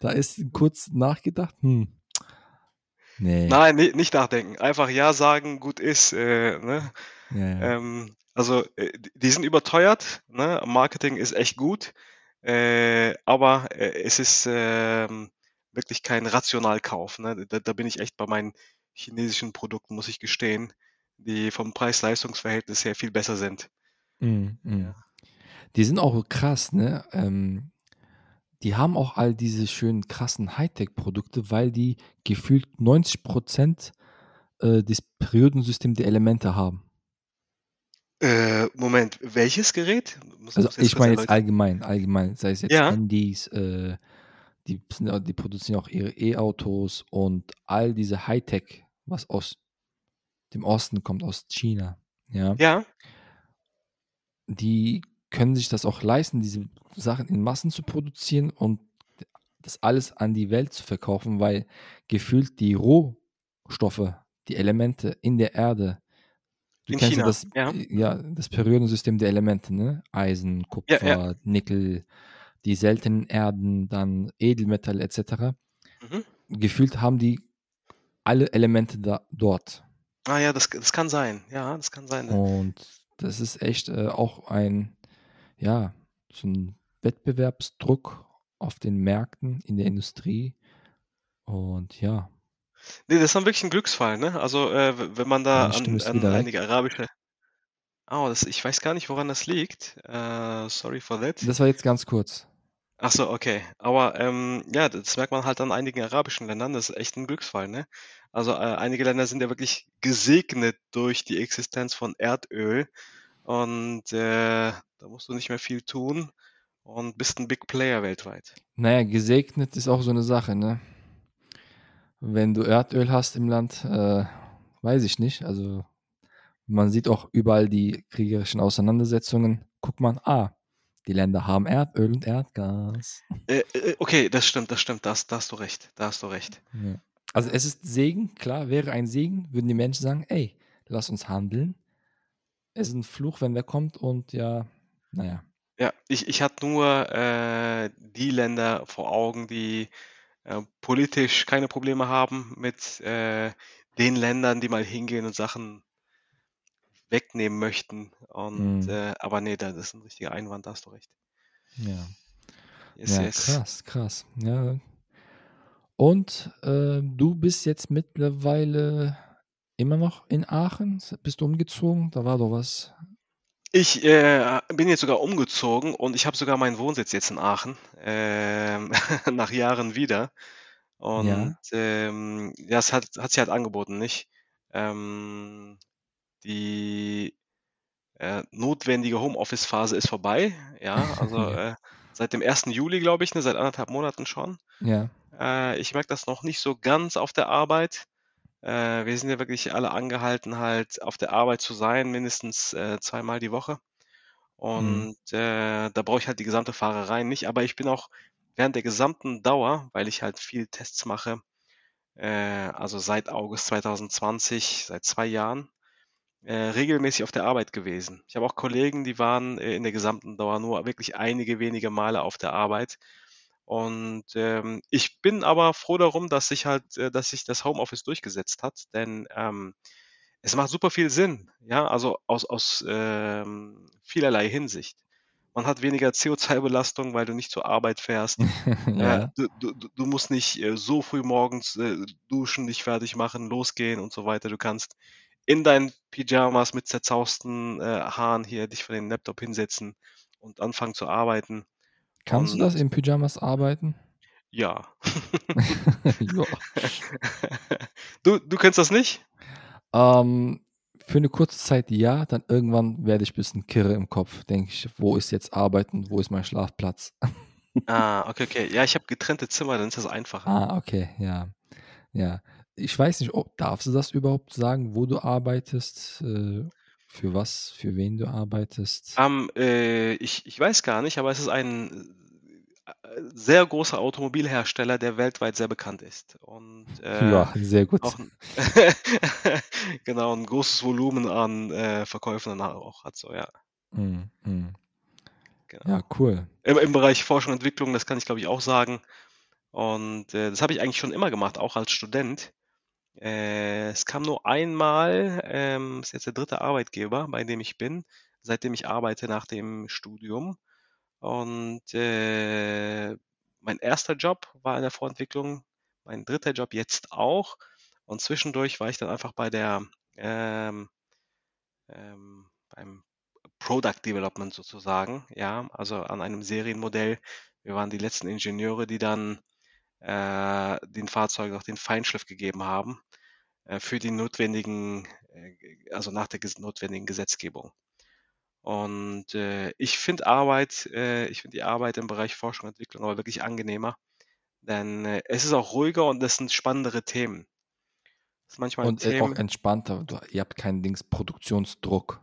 da ist kurz nachgedacht, hm, nee, Nein, ni- nicht nachdenken. Einfach Ja sagen, gut ist. Äh, ne? ja, ähm, also, äh, die sind überteuert. Ne? Marketing ist echt gut. Äh, aber äh, es ist ähm, wirklich kein Rationalkauf. Ne? Da, da bin ich echt bei meinen chinesischen Produkten, muss ich gestehen, die vom Preis-Leistungs-Verhältnis her viel besser sind. Mm, mm. Ja. Die sind auch krass, ne? Ähm, die haben auch all diese schönen krassen Hightech-Produkte, weil die gefühlt 90% äh, des Periodensystems der Elemente haben. Äh, Moment, welches Gerät? Muss, Also ich meine jetzt allgemein, allgemein, sei es jetzt Ja, Handys, äh, die, die produzieren auch ihre E-Autos und all diese Hightech, was aus dem Osten kommt, aus China, ja, ja, die können sich das auch leisten, diese Sachen in Massen zu produzieren und das alles an die Welt zu verkaufen, weil gefühlt die Rohstoffe, die Elemente in der Erde, du In kennst ja China, das, ja. ja, das Periodensystem der Elemente, ne? Eisen, Ja, ja. Kupfer, Nickel, die seltenen Erden, dann Edelmetalle etc. Mhm. Gefühlt haben die alle Elemente da dort. Ah ja, das, das kann sein. Ja, das kann sein. Und das ist echt äh, auch ein, ja, so ein Wettbewerbsdruck auf den Märkten, in der Industrie. Und ja, Nee, das ist dann wirklich ein Glücksfall, ne? Also, äh, wenn man da an, an weg. einige arabische. Oh, das, ich weiß gar nicht, woran das liegt. Äh, sorry for that. Das war jetzt ganz kurz. Ach so, okay. Aber ähm, ja, das merkt man halt an einigen arabischen Ländern. Das ist echt ein Glücksfall, ne? Also äh, einige Länder sind ja wirklich gesegnet durch die Existenz von Erdöl. Und äh, da musst du nicht mehr viel tun und bist ein Big Player weltweit. Naja, gesegnet ist auch so eine Sache, ne? Wenn du Erdöl hast im Land, äh, weiß ich nicht. Also man sieht auch überall die kriegerischen Auseinandersetzungen. Guck man, ah, die Länder haben Erdöl und Erdgas. Äh, äh, okay, das stimmt, das stimmt, das, da hast du recht, da hast du recht. Ja. Also es ist Segen, klar, wäre ein Segen, würden die Menschen sagen, ey, lass uns handeln. Ist ein Fluch, wenn der kommt und ja, naja. Ja, ich, ich hatte nur äh, die Länder vor Augen, die äh, politisch keine Probleme haben mit äh, den Ländern, die mal hingehen und Sachen wegnehmen möchten. Und Mhm. äh, aber nee, das ist ein richtiger Einwand, da hast du recht. Ja. Yes, Ja, yes. krass, krass. Ja. Und äh, du bist jetzt mittlerweile immer noch in Aachen? Bist du umgezogen? Da war doch was. Ich äh, bin jetzt sogar umgezogen und ich habe sogar meinen Wohnsitz jetzt in Aachen, ähm, nach Jahren wieder. Und Ja. ähm, ja, es hat, hat sich halt angeboten, nicht? Ähm, die äh, notwendige Homeoffice-Phase ist vorbei. Ja, also Ja. äh, seit dem 1. Juli, glaube ich, ne, seit anderthalb Monaten schon. Ja. Äh, ich merke das noch nicht so ganz auf der Arbeit. Äh, wir sind ja wirklich alle angehalten, halt auf der Arbeit zu sein, mindestens äh, zweimal die Woche. Mhm. Und äh, da brauche ich halt die gesamte Fahrerei nicht. Aber ich bin auch während der gesamten Dauer, weil ich halt viel Tests mache, äh, also seit August 2020, seit zwei Jahren, äh, regelmäßig auf der Arbeit gewesen. Ich habe auch Kollegen, die waren äh, in der gesamten Dauer nur wirklich einige wenige Male auf der Arbeit. Und ähm, ich bin aber froh darum, dass sich halt, äh, dass sich das Homeoffice durchgesetzt hat, denn ähm, es macht super viel Sinn, ja, also aus, aus ähm, vielerlei Hinsicht. Man hat weniger CO2-Belastung, weil du nicht zur Arbeit fährst. Äh, Ja. du, du, du du musst nicht äh, so früh morgens äh, duschen, dich fertig machen, losgehen und so weiter. Du kannst in deinen Pyjamas mit zerzausten äh, Haaren hier dich vor den Laptop hinsetzen und anfangen zu arbeiten. Kannst du Und das in Pyjamas arbeiten? ja. ja. Du, du kennst das nicht? Ähm, für eine kurze Zeit ja, dann irgendwann werde ich ein bisschen kirre im Kopf. Denke ich, wo ist jetzt Arbeiten, wo ist mein Schlafplatz? Ah, okay, okay. Ja, ich habe getrennte Zimmer, dann ist das einfacher. Ah, okay, ja. Ja. Ich weiß nicht, ob, darfst du das überhaupt sagen, wo du arbeitest? Äh, für was, für wen du arbeitest? Ähm, äh, ich, ich weiß gar nicht, aber es ist ein äh, sehr großer Automobilhersteller, der weltweit sehr bekannt ist. Und äh, Ja, sehr gut. auch genau ein großes Volumen an äh, Verkäufen dann auch hat. So, ja, Mm, mm. genau. Ja, cool. Im, Im Bereich Forschung und Entwicklung, das kann ich glaube ich auch sagen. Und äh, das habe ich eigentlich schon immer gemacht, auch als Student. Äh, es kam nur einmal, ähm, ist jetzt der dritte Arbeitgeber, bei dem ich bin, seitdem ich arbeite nach dem Studium. Und äh, mein erster Job war in der Vorentwicklung, mein dritter Job jetzt auch. Und zwischendurch war ich dann einfach bei der ähm, ähm, beim Product Development sozusagen, ja, also an einem Serienmodell. Wir waren die letzten Ingenieure, die dann äh, den Fahrzeugen auch den Feinschliff gegeben haben äh, für die notwendigen, äh, also nach der ges notwendigen Gesetzgebung. Und äh, ich finde Arbeit, äh, ich finde die Arbeit im Bereich Forschung und Entwicklung aber wirklich angenehmer, denn äh, es ist auch ruhiger und es sind spannendere Themen. Es ist manchmal Und äh, auch Themen, entspannter. Du, ihr habt keinen Dings Produktionsdruck.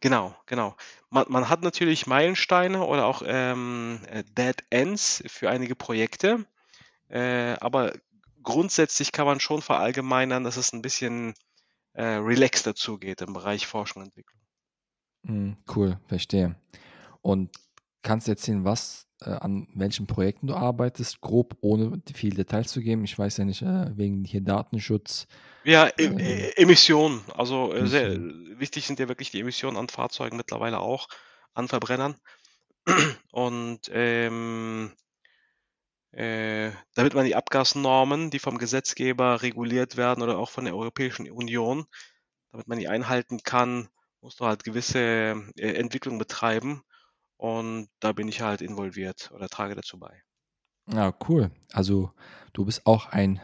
Genau, genau. Man man hat natürlich Meilensteine oder auch, ähm, äh, Dead Ends für einige Projekte, äh, aber grundsätzlich kann man schon verallgemeinern, dass es ein bisschen, äh, relaxter zugeht im Bereich Forschung und Entwicklung. Mhm, cool, verstehe. Und kannst du erzählen, was äh, an welchen Projekten du arbeitest, grob, ohne viel Details zu geben? Ich weiß ja nicht, äh, wegen hier Datenschutz, Ja, E äh, E Emissionen, also, äh, sehr Emissionen. wichtig sind ja wirklich die Emissionen an Fahrzeugen mittlerweile auch, an Verbrennern. Und, ähm äh, damit man die Abgasnormen, die vom Gesetzgeber reguliert werden oder auch von der Europäischen Union damit man die einhalten kann, musst du halt gewisse, äh, Entwicklung betreiben und da bin ich halt involviert oder trage dazu bei. Ja, cool. Also, du bist auch ein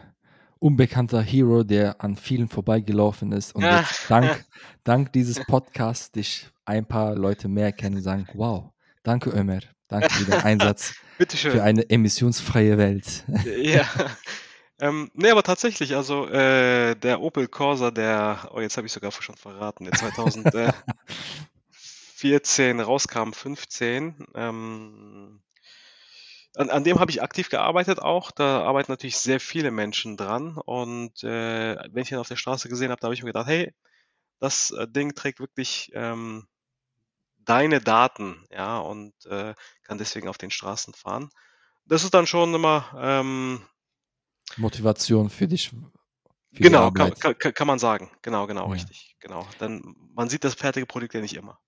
unbekannter Hero, der an vielen vorbeigelaufen ist und Ja. jetzt dank dank dieses Podcasts dich ein paar Leute mehr kennen und sagen: „Wow, danke Ömer. Danke für deinen Einsatz Bitte für eine emissionsfreie Welt.“ Ja. Ähm, ne, aber tatsächlich, also, äh, der Opel Corsa, der oh, jetzt habe ich sogar schon verraten, der 2014 rauskam, 15, ähm an an dem habe ich aktiv gearbeitet auch. Da arbeiten natürlich sehr viele Menschen dran und, äh, wenn ich ihn auf der Straße gesehen habe, da habe ich mir gedacht: „Hey, das, äh, Ding trägt wirklich, ähm, deine Daten, ja, und, äh, kann deswegen auf den Straßen fahren.“ Das ist dann schon immer, ähm Motivation für dich für Genau, ka Arbeit. ka ka kann man sagen. Genau, genau, Ja. richtig, genau. Dann man sieht das fertige Produkt ja nicht immer.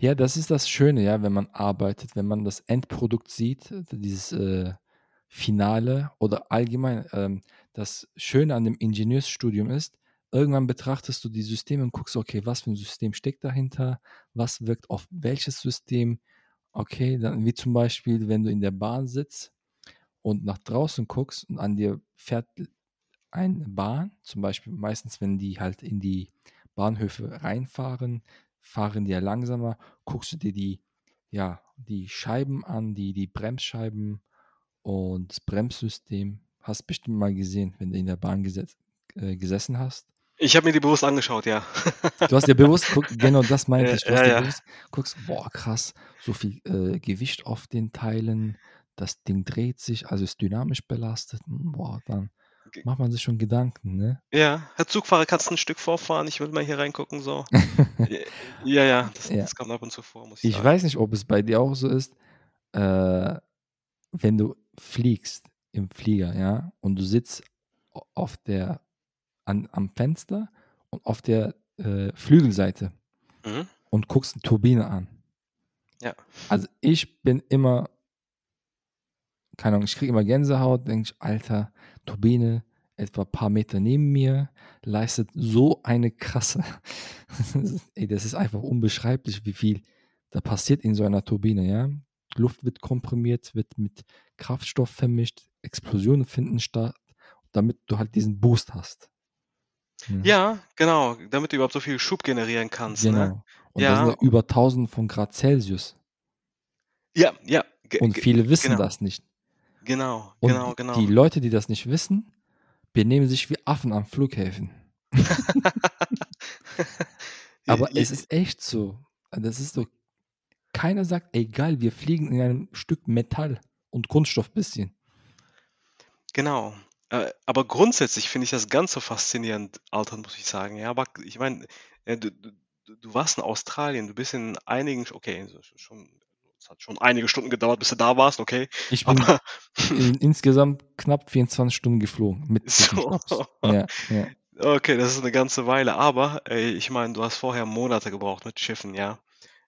Ja, das ist das Schöne, ja, wenn man arbeitet, wenn man das Endprodukt sieht, dieses, äh, Finale oder allgemein, ähm, das Schöne an dem Ingenieursstudium ist, irgendwann betrachtest du die Systeme und guckst: „Okay, was für 'n System steckt dahinter? Was wirkt auf welches System?“ Okay, dann wie zum Beispiel, wenn du in der Bahn sitzt und nach draußen guckst und an dir fährt eine Bahn, zum Beispiel meistens, wenn die halt in die Bahnhöfe reinfahren, fahren die ja langsamer, guckst du dir die ja, die Scheiben an, die die Bremsscheiben und das Bremssystem. Hast bestimmt mal gesehen, wenn du in der Bahn gesetz äh, gesessen hast. Ich habe mir die bewusst angeschaut, ja. Du hast dir bewusst guck genau das meinte ich. Du ja, hast dir ja. bewusst guckst: „Boah, krass, so viel, äh, Gewicht auf den Teilen, das Ding dreht sich, also ist dynamisch belastet.“ Hm, boah, dann macht man sich schon Gedanken, ne? Ja, Herr Zugfahrer, kannst 'n Stück vorfahren? Ich will mal hier reingucken so. Ja, ja, das Ja. das kommt ab und zu vor, muss ich Ich sagen. weiß nicht, ob es bei dir auch so ist, äh, wenn du fliegst im Flieger, ja, und du sitzt auf der an am Fenster und auf der, äh, Flügelseite Mhm. und guckst 'ne Turbine an. Ja. Also, ich bin immer keine Ahnung, ich kriege immer Gänsehaut, denke ich: „Alter, Turbine etwa paar Meter neben mir, leistet so eine krasse ey, das ist einfach unbeschreiblich, wie viel da passiert in so einer Turbine, ja? Luft wird komprimiert, wird mit Kraftstoff vermischt, Explosionen finden statt, damit du halt diesen Boost hast. Ne? Ja, genau, damit du überhaupt so viel Schub generieren kannst, ne? Genau. Und das sind ja Ja. über 1.000 von Grad Celsius. Ja, ja, ge Und viele wissen genau. das nicht. Genau, Und genau, genau. die Leute, die das nicht wissen, benehmen sich wie Affen an Flughäfen. Aber J es ist echt so. Das ist so keiner sagt: „Ey geil, wir fliegen in einem Stück Metall und Kunststoff bisschen.“ Genau. Äh, aber grundsätzlich finde ich das ganz so faszinierend, Alter, muss ich sagen. Ja, aber ich meine, äh, du du du warst in Australien, du bist in einigen okay, schon es hat schon einige Stunden gedauert, bis du da warst, okay. Ich bin Aber in insgesamt knapp 24 Stunden geflogen mit So. Ja, ja. Okay, das ist 'ne ganze Weile, aber, äh, ich meine, du hast vorher Monate gebraucht mit Schiffen, ja?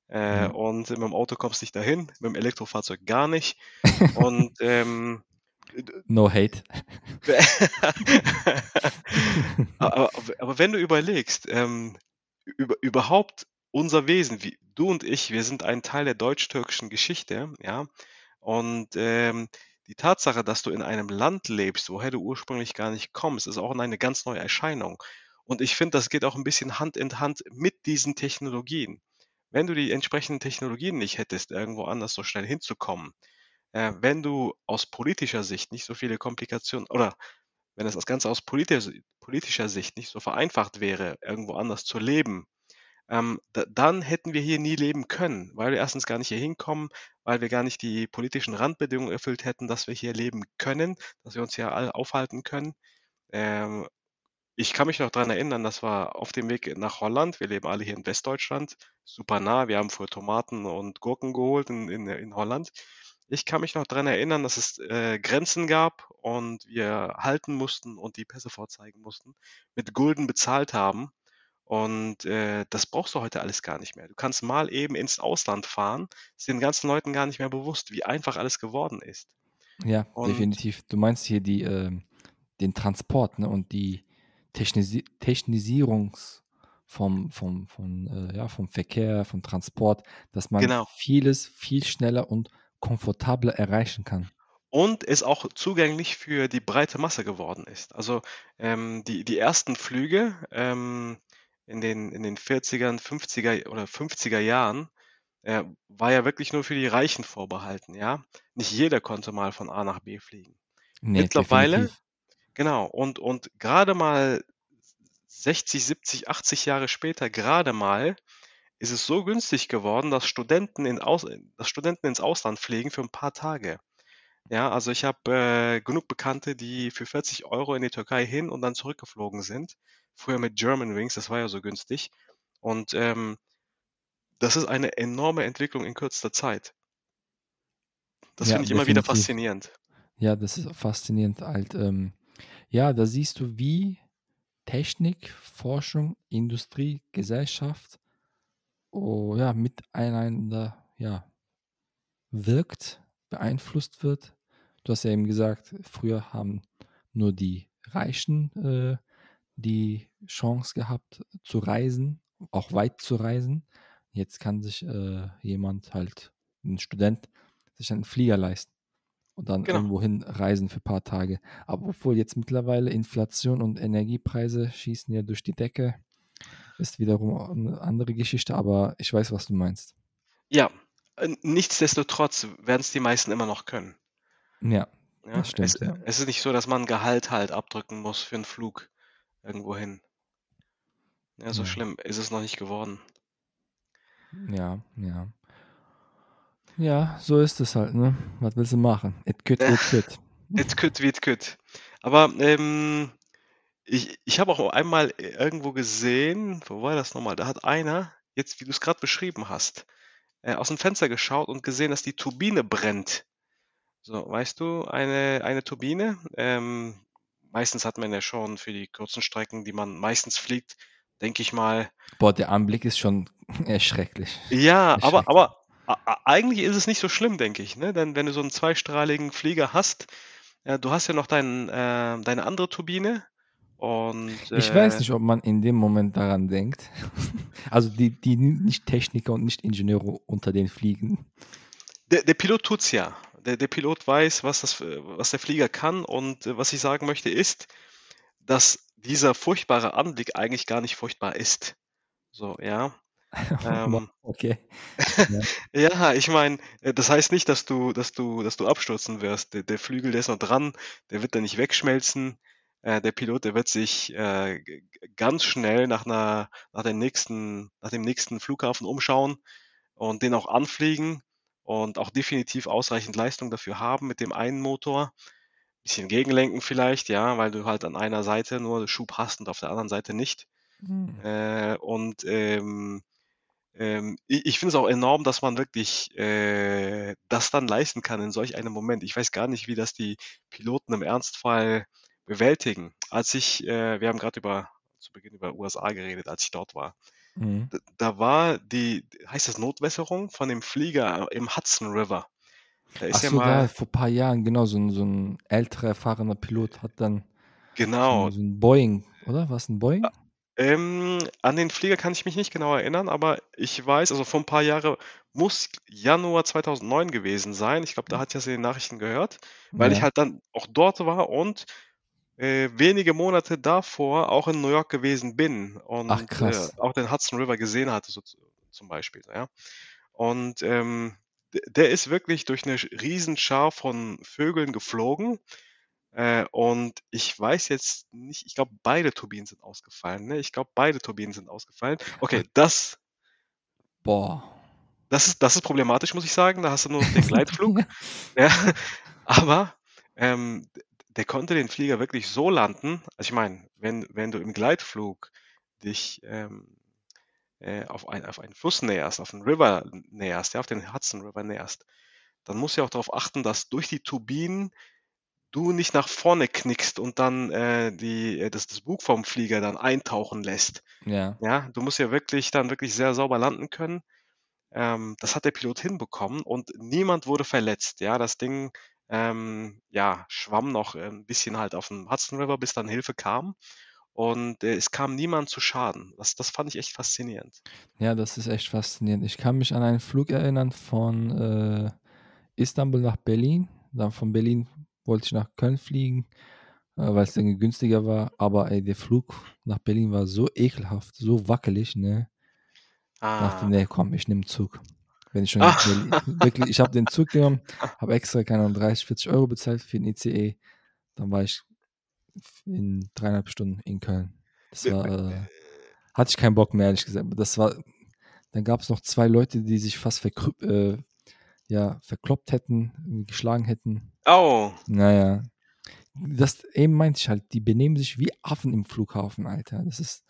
Äh, Ja. und mit'm Auto kommst nicht dahin, mit'm Elektrofahrzeug gar nicht. Und, ähm, No hate. Aber aber wenn du überlegst, ähm, über überhaupt unser Wesen, wie du und ich, wir sind ein Teil der deutsch-türkischen Geschichte, ja? Und, ähm, die Tatsache, dass du in einem Land lebst, woher du ursprünglich gar nicht kommst, ist auch eine ganz neue Erscheinung. Und ich finde, das geht auch 'n bisschen Hand in Hand mit diesen Technologien. Wenn du die entsprechenden Technologien nicht hättest, irgendwo anders so schnell hinzukommen, äh, wenn du aus politischer Sicht nicht so viele Komplikationen oder wenn das das Ganze aus politischer politischer Sicht nicht so vereinfacht wäre, irgendwo anders zu leben, ähm, da, dann hätten wir hier nie leben können, weil wir erstens gar nicht hier hinkommen, weil wir gar nicht die politischen Randbedingungen erfüllt hätten, dass wir hier leben können, dass wir uns hier alle aufhalten können. Ähm, ich kann mich noch dran erinnern, das war auf dem Weg nach Holland. Wir leben alle hier in Westdeutschland, super nah. Wir haben früher Tomaten und Gurken geholt in, in, in Holland. Ich kann mich noch dran erinnern, dass es äh, Grenzen gab und wir halten mussten und die Pässe vorzeigen mussten, mit Gulden bezahlt haben. Und äh, das brauchst du heute alles gar nicht mehr. Du kannst mal eben ins Ausland fahren. ist den ganzen Leuten gar nicht mehr bewusst, wie einfach alles geworden ist. Ja, Und definitiv. Du meinst hier die, ähm, den Transport ne, und die Technisi Technisierungs vom, vom, von, äh, ja, vom Verkehr, vom Transport, dass man genau. vieles viel schneller und komfortabler erreichen kann. Und es auch zugänglich für die breite Masse geworden ist. Also ähm, die, die ersten Flüge ähm, in den, in den 40ern, 50er oder 50er Jahren äh, war ja wirklich nur für die Reichen vorbehalten, ja. Nicht jeder konnte mal von A nach B fliegen. Nee, Mittlerweile, definitiv. genau, und, und gerade mal 60, 70, 80 Jahre später, gerade mal, ist es so günstig geworden, dass Studenten, in Aus, dass Studenten ins Ausland fliegen für ein paar Tage. Ja, also ich habe äh, genug Bekannte, die für 40 Euro in die Türkei hin und dann zurückgeflogen sind. Früher mit Germanwings, das war ja so günstig. Und ähm, das ist eine enorme Entwicklung in kürzester Zeit. Das Ja, finde ich immer wieder definitiv. faszinierend. Ja, das ist faszinierend halt. Ähm, ja, da siehst du, wie Technik, Forschung, Industrie, Gesellschaft oh, ja, miteinander ja, wirkt, beeinflusst wird. Du hast ja eben gesagt, früher haben nur die Reichen äh, die Chance gehabt zu reisen, auch weit zu reisen. Jetzt kann sich äh, jemand halt, ein Student, sich einen Flieger leisten und dann Genau. irgendwo hin reisen für ein paar Tage. Aber obwohl jetzt mittlerweile Inflation und Energiepreise schießen ja durch die Decke, ist wiederum eine andere Geschichte, aber ich weiß, was du meinst. Ja, nichtsdestotrotz werden es die meisten immer noch können. Ja, Ja, das es, stimmt, ja. es ist nicht so, dass man Gehalt halt abdrücken muss für einen Flug irgendwo hin. Ja, so Ja, schlimm ist es noch nicht geworden. ja, ja. Ja, so ist es halt, ne? Was willst du machen? It could, it could. Kütt wie et kütt. Aber ähm, ich, ich habe auch einmal irgendwo gesehen, wo war das nochmal? Da hat einer, jetzt wie du es gerade beschrieben hast, äh, aus dem Fenster geschaut und gesehen, dass die Turbine brennt. So, weißt du, eine, eine Turbine, ähm, meistens hat man ja schon für die kurzen Strecken, die man meistens fliegt, denke ich mal, Boah, der Anblick ist schon erschrecklich. ja, aber, Erschreckend. aber a- a- eigentlich ist es nicht so schlimm, denke ich, ne? Denn wenn du so einen zweistrahligen Flieger hast, ja, du hast ja noch dein, äh, deine andere Turbine und Ich weiß äh, nicht, ob man in dem Moment daran denkt. Also die, die nicht Techniker und nicht Ingenieure unter den Fliegen. der, der Pilot tut's ja. Der, der Pilot weiß, was das, was der Flieger kann und äh, was ich sagen möchte ist, dass dieser furchtbare Anblick eigentlich gar nicht furchtbar ist. So, ja. Ähm, okay. Ja. ich meine, das heißt nicht, dass du, dass du, dass du abstürzen wirst. Der, der Flügel, der ist noch dran, der wird dann nicht wegschmelzen. Äh, der Pilot, der wird sich äh, ganz schnell nach einer, nach dem nächsten, nach dem nächsten Flughafen umschauen und den auch anfliegen und auch definitiv ausreichend Leistung dafür haben mit dem einen Motor. Bisschen gegenlenken vielleicht, ja, weil du halt an einer Seite nur Schub hast und auf der anderen Seite nicht. Hm. Äh, und ähm, ähm, ich, ich finde es auch enorm, dass man wirklich äh, das dann leisten kann in solch einem Moment. Ich weiß gar nicht, wie das die Piloten im Ernstfall bewältigen. Als ich, äh, wir haben gerade über zu Beginn über USA geredet, als ich dort war. Mhm. Da, da war die, heißt das Notwässerung von dem Flieger im Hudson River. Da Ach ist ja so, mal, vor ein paar Jahren, genau, so ein, so ein älterer, erfahrener Pilot hat dann genau, so ein Boeing, oder? Was ein Boeing? Ähm, an den Flieger kann ich mich nicht genau erinnern, aber ich weiß, also vor ein paar Jahren muss Januar 2009 gewesen sein. Ich glaube, da hat ja sie in den Nachrichten gehört, weil ich Ja. halt dann auch dort war und äh, wenige Monate davor auch in New York gewesen bin Ach, und äh, krass. auch den Hudson River gesehen hatte, so zu, zum Beispiel, ja. Und ähm, der ist wirklich durch eine Riesenschar von Vögeln geflogen. Äh, und ich weiß jetzt nicht, ich glaube, beide Turbinen sind ausgefallen. Ne? Ich glaube, beide Turbinen sind ausgefallen. Okay, das, Boah. das ist, das ist problematisch, muss ich sagen. Da hast du nur den Gleitflug. ja. Aber ähm, der konnte den Flieger wirklich so landen. Also ich meine, wenn, wenn du im Gleitflug dich ähm, äh, auf, ein, auf einen Fluss näherst, auf einen River näherst, ja, auf den Hudson River näherst, dann musst du ja auch darauf achten, dass durch die Turbinen du nicht nach vorne knickst und dann äh, die, äh, das, das Bug vom Flieger dann eintauchen lässt. Ja. Ja, du musst ja wirklich dann wirklich sehr sauber landen können. Ähm, das hat der Pilot hinbekommen und niemand wurde verletzt. Ja, das Ding ähm, ja, schwamm noch ein bisschen halt auf dem Hudson River, bis dann Hilfe kam. Und äh, es kam niemand zu Schaden. Das, das fand ich echt faszinierend. Ja, das ist echt faszinierend. Ich kann mich an einen Flug erinnern von äh, Istanbul nach Berlin. Dann von Berlin wollte ich nach Köln fliegen, äh, weil es irgendwie günstiger war. Aber ey, der Flug nach Berlin war so ekelhaft, so wackelig, ne? Dachte, Ah, nee, komm, ich nehme Zug. Wenn ich schon ah, wirklich, ich habe den Zug genommen, habe extra, keine Ahnung, 30, 40 Euro bezahlt für den ICE. Dann war ich in dreieinhalb Stunden in Köln. Das war, äh, hatte ich keinen Bock mehr, ehrlich gesagt. Das war, dann gab es noch zwei Leute, die sich fast verkrü äh, ja, verkloppt hätten, geschlagen hätten. oh, Naja, das eben meinte ich halt, die benehmen sich wie Affen im Flughafen, Alter. Das ist,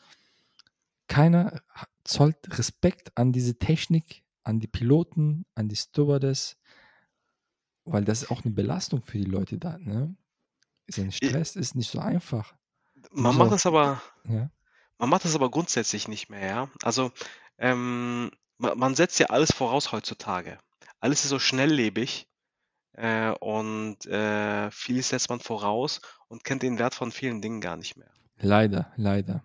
keiner zollt Respekt an diese Technik, an die Piloten, an die Stewardess, weil das ist auch eine Belastung für die Leute da, ne? Ist ein Stress, ist nicht so einfach. Man müssen macht das aber, ja, man macht das aber grundsätzlich nicht mehr, ja. Also ähm, man, man setzt ja alles voraus heutzutage. Alles ist so schnelllebig äh, und äh, vieles setzt man voraus und kennt den Wert von vielen Dingen gar nicht mehr. leider, leider.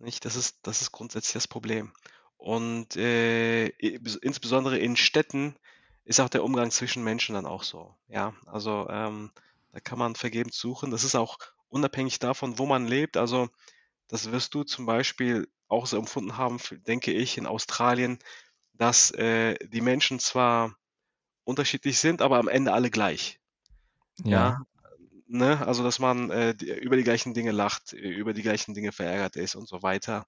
Nicht? Das ist, das ist grundsätzlich das Problem. Und äh, insbesondere in Städten ist auch der Umgang zwischen Menschen dann auch so. Ja, also ähm, da kann man vergebens suchen. Das ist auch unabhängig davon, wo man lebt. Also das wirst du zum Beispiel auch so empfunden haben, denke ich, in Australien, dass äh, die Menschen zwar unterschiedlich sind, aber am Ende alle gleich. Ja, Ja, ne? Also dass man äh, die, über die gleichen Dinge lacht, über die gleichen Dinge verärgert ist und so weiter.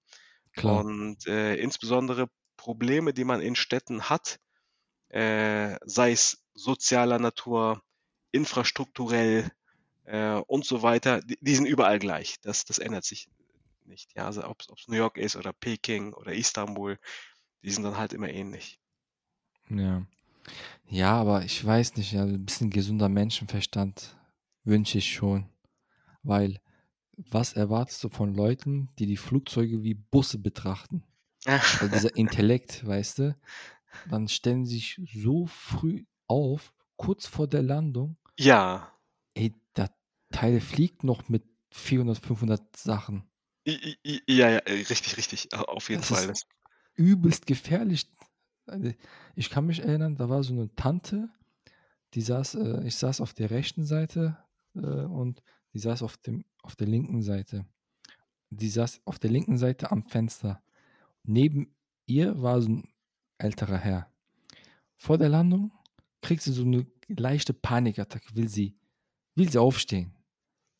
Klar. Und äh, insbesondere Probleme, die man in Städten hat, äh, sei es sozialer Natur, infrastrukturell äh, und so weiter, die, die sind überall gleich. Das, das ändert sich nicht. Ja, also ob es New York ist oder Peking oder Istanbul, die sind dann halt immer ähnlich. Ja. Ja, aber ich weiß nicht, ja, ein bisschen gesunder Menschenverstand wünsche ich schon. Weil, was erwartest du von Leuten, die die Flugzeuge wie Busse betrachten? Also dieser Intellekt, weißt du? Dann stellen sie sich so früh auf, kurz vor der Landung. Ja, Ey, der Teil fliegt noch mit 400, 500 Sachen. I- i- i- ja, ja, richtig, richtig, au- auf jeden Das Fall. ist übelst gefährlich. Also, Ich kann mich erinnern, da war so eine Tante, die saß, äh, ich saß auf der rechten Seite äh, und die saß auf dem, auf der linken Seite. Die saß auf der linken Seite am Fenster. Neben ihr war so ein älterer Herr. Vor der Landung kriegt sie so eine leichte Panikattacke, will sie, will sie aufstehen.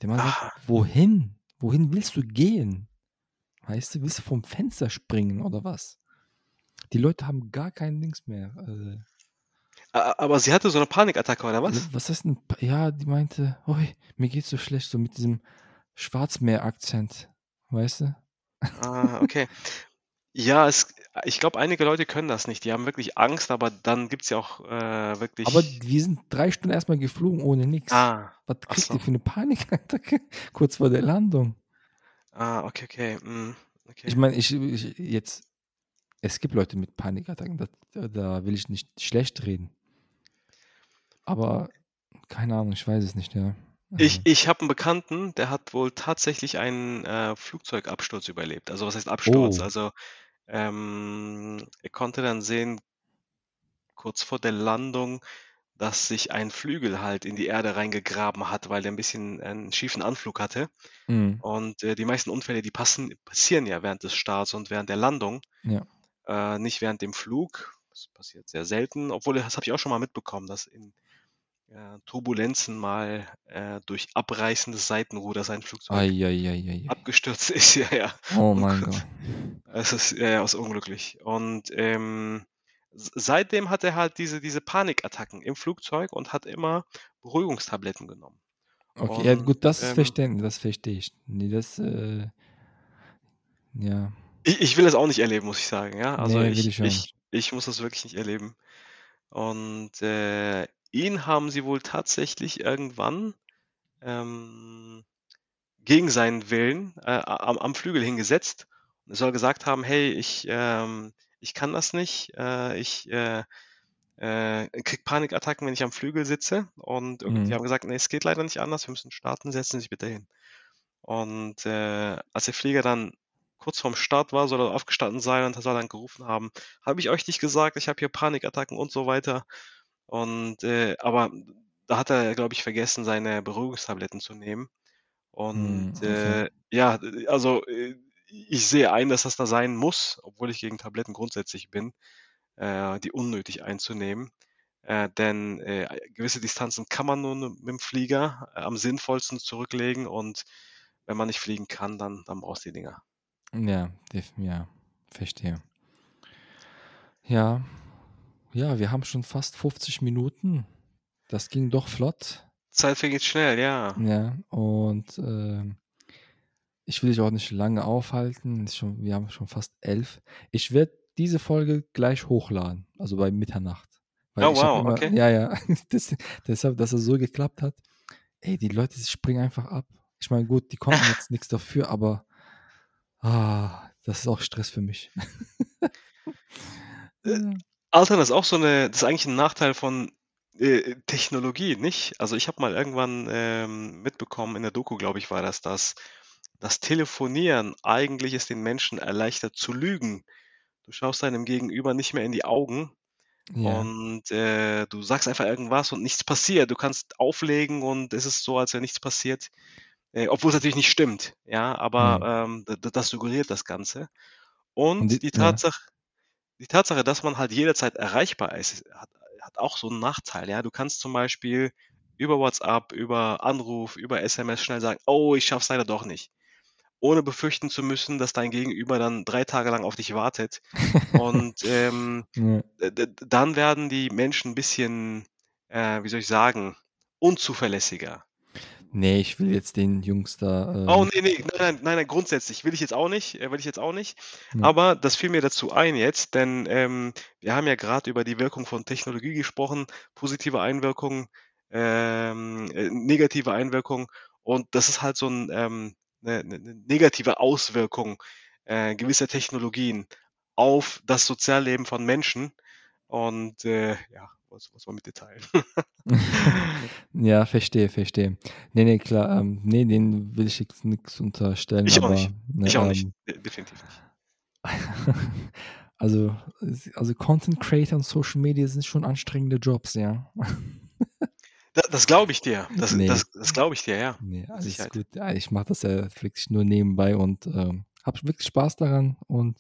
Der Mann sagt, ah, wohin? Wohin willst du gehen? Weißt du, willst du vom Fenster springen oder was? Die Leute haben gar kein Dings mehr. Äh, a- aber sie hatte so eine Panikattacke, oder was? was ist denn? Ja, die meinte, oi, mir geht's so schlecht, so mit diesem Schwarzmeer-Akzent. Weißt du? Ah, okay. Ja, es, ich glaube, einige Leute können das nicht. Die haben wirklich Angst, aber dann gibt es ja auch äh, Aber wirklich. wir sind drei Stunden erstmal geflogen ohne nichts. Ah, Was kriegt so. ihr für eine Panikattacke kurz vor der Landung? Ah, okay, okay. mm, Ich okay. meine, ich, ich jetzt, es gibt Leute mit Panikattacken, da, da will ich nicht schlecht reden. Aber keine Ahnung, ich weiß es nicht, ja. Ich, Also, ich habe einen Bekannten, der hat wohl tatsächlich einen äh, Flugzeugabsturz überlebt. Also was heißt Absturz? oh, Also ähm, er konnte dann sehen, kurz vor der Landung, dass sich ein Flügel halt in die Erde reingegraben hat, weil der ein bisschen einen schiefen Anflug hatte. mm, Und äh, die meisten Unfälle, die passen, passieren ja während des Starts und während der Landung, ja, äh, nicht während dem Flug. Das passiert sehr selten, obwohl das habe ich auch schon mal mitbekommen, dass in, äh, Turbulenzen mal äh, durch Abreißen des Seitenruders ein Flugzeug Eieieiei. abgestürzt ist. Ja, ja. Oh mein Gott. es ist, ja, ja, ist unglücklich. Und ähm, seitdem hat er halt diese, diese Panikattacken im Flugzeug und hat immer Beruhigungstabletten genommen. Okay, ja Und gut, das ist ähm, verständlich, das verstehe ich. Nee, das, äh, ja, ich, ich will das auch nicht erleben, muss ich sagen. Ja, also nee, ich, ich ich muss das wirklich nicht erleben. Und äh, ihn haben sie wohl tatsächlich irgendwann ähm, gegen seinen Willen äh, am, am Flügel hingesetzt und er soll gesagt haben, hey, ich, ähm, ich kann das nicht, äh, ich äh, äh, krieg Panikattacken, wenn ich am Flügel sitze und Mhm. haben gesagt, nee, es geht leider nicht anders, wir müssen starten, setzen Sie sich bitte hin. Und äh, als der Flieger dann kurz vorm Start war, soll er aufgestanden sein und soll dann gerufen haben, habe ich euch nicht gesagt, ich habe hier Panikattacken und so weiter. Und äh, aber da hat er, glaube ich, vergessen, seine Beruhigungstabletten zu nehmen. Und Mhm, okay. äh, ja, also äh, ich sehe ein, dass das da sein muss, obwohl ich gegen Tabletten grundsätzlich bin, äh, die unnötig einzunehmen. Äh, denn äh, gewisse Distanzen kann man nur mit dem Flieger äh, am sinnvollsten zurücklegen und wenn man nicht fliegen kann, dann, dann brauchst du die Dinger. Ja, ja, verstehe. Ja, ja, wir haben schon fast 50 Minuten. Das ging doch flott. Zeit vergeht schnell, ja. Ja, und ähm, ich will dich auch nicht lange aufhalten. Schon, wir haben schon fast elf. Ich werde diese Folge gleich hochladen, also bei Mitternacht. Weil Oh wow, immer, okay. ja, ja, das, deshalb, dass es so geklappt hat. Ey, die Leute springen einfach ab. Ich meine, gut, die konnten jetzt nichts dafür, aber ah, das ist auch Stress für mich. Altern ist auch so eine, das ist eigentlich ein Nachteil von äh, Technologie, nicht? Also ich habe mal irgendwann ähm, mitbekommen, in der Doku, glaube ich, war das, dass das Telefonieren eigentlich es den Menschen erleichtert zu lügen. Du schaust deinem Gegenüber nicht mehr in die Augen Ja, und äh, du sagst einfach irgendwas und nichts passiert. Du kannst auflegen und es ist so, als wäre nichts passiert, äh, obwohl es natürlich nicht stimmt, ja, aber nee. ähm, das suggeriert das Ganze. Und Und die, die ja, Tatsache, die Tatsache, dass man halt jederzeit erreichbar ist, hat, hat auch so einen Nachteil. Ja, du kannst zum Beispiel über WhatsApp, über Anruf, über SMS schnell sagen, oh, ich schaff's leider doch nicht, ohne befürchten zu müssen, dass dein Gegenüber dann drei Tage lang auf dich wartet. Und ähm, ja. dann werden die Menschen ein bisschen, äh, wie soll ich sagen, unzuverlässiger. Nee, ich will jetzt den Jungs da äh, Oh, nee, nee, nein, nein, nein, nein, grundsätzlich will ich jetzt auch nicht, äh, will ich jetzt auch nicht. Ja. Aber das fiel mir dazu ein jetzt, denn ähm, wir haben ja gerade über die Wirkung von Technologie gesprochen, positive Einwirkung, ähm, äh, negative Einwirkung. Und das ist halt so ein, ähm, eine, eine eine negative Auswirkung äh, gewisser Technologien auf das Sozialleben von Menschen. Und äh, ja, was, was man mit dir teilen. Ja, verstehe, verstehe. Nee, nee, klar, ähm, nee, den will ich jetzt nichts unterstellen, Ich auch aber nicht. ne, Ich auch nicht. ähm, De- Definitiv nicht. also, also Content Creator und Social Media sind schon anstrengende Jobs, ja. Da, das glaube ich dir. Das, Nee, das, das glaube ich dir, ja. nee, alles Sicherheit. gut. Ja, ich mache das ja wirklich nur nebenbei und ähm, habe wirklich Spaß daran und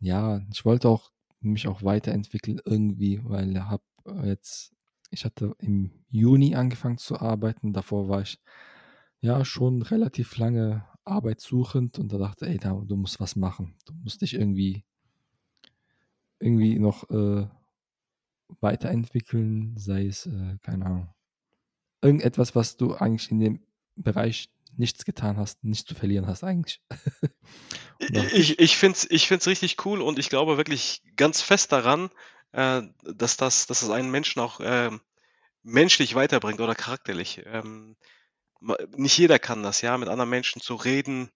ja, ich wollte auch mich auch weiterentwickeln irgendwie, weil ich habe jetzt, ich hatte im Juni angefangen zu arbeiten, davor war ich ja schon relativ lange arbeitssuchend und da dachte, ey, da, du musst was machen. Du musst dich irgendwie, irgendwie noch äh, weiterentwickeln, sei es, äh, keine Ahnung, irgendetwas, was du eigentlich in dem Bereich nichts getan hast, nichts zu verlieren hast eigentlich. Ich, ich finde es ich find's richtig cool und ich glaube wirklich ganz fest daran, äh, dass, das, dass das einen Menschen auch ähm, menschlich weiterbringt oder charakterlich. Ähm, nicht jeder kann das, ja, mit anderen Menschen zu reden,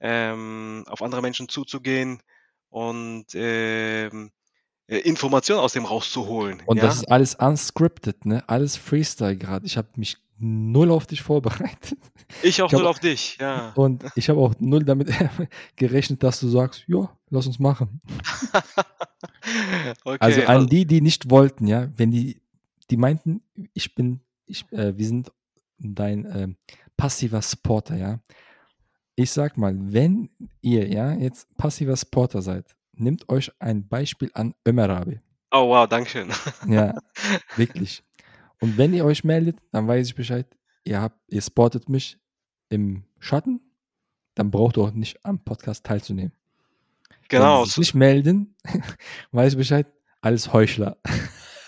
ähm, auf andere Menschen zuzugehen und ähm, äh, Informationen aus dem rauszuholen, Und das ja. ist alles unscripted, ne? Alles Freestyle gerade. Ich habe mich null auf dich vorbereitet. Ich auch Ich null auf dich, ja. und ich habe auch null damit gerechnet, dass du sagst, ja, lass uns machen. Also Okay, an also, die, die nicht wollten, ja, wenn die, die meinten, ich bin, ich, äh, wir sind dein ähm, passiver Supporter, ja. Ich sag mal, wenn ihr ja jetzt passiver Supporter seid, nehmt euch ein Beispiel an Ömer Abi. oh wow, Dankeschön. Ja, wirklich. Und wenn ihr euch meldet, dann weiß ich Bescheid. Ihr, habt, ihr spottet mich im Schatten, dann braucht ihr auch nicht am Podcast teilzunehmen. Genau. Wenn sie sich nicht melden, weiß ich Bescheid. Alles Heuchler.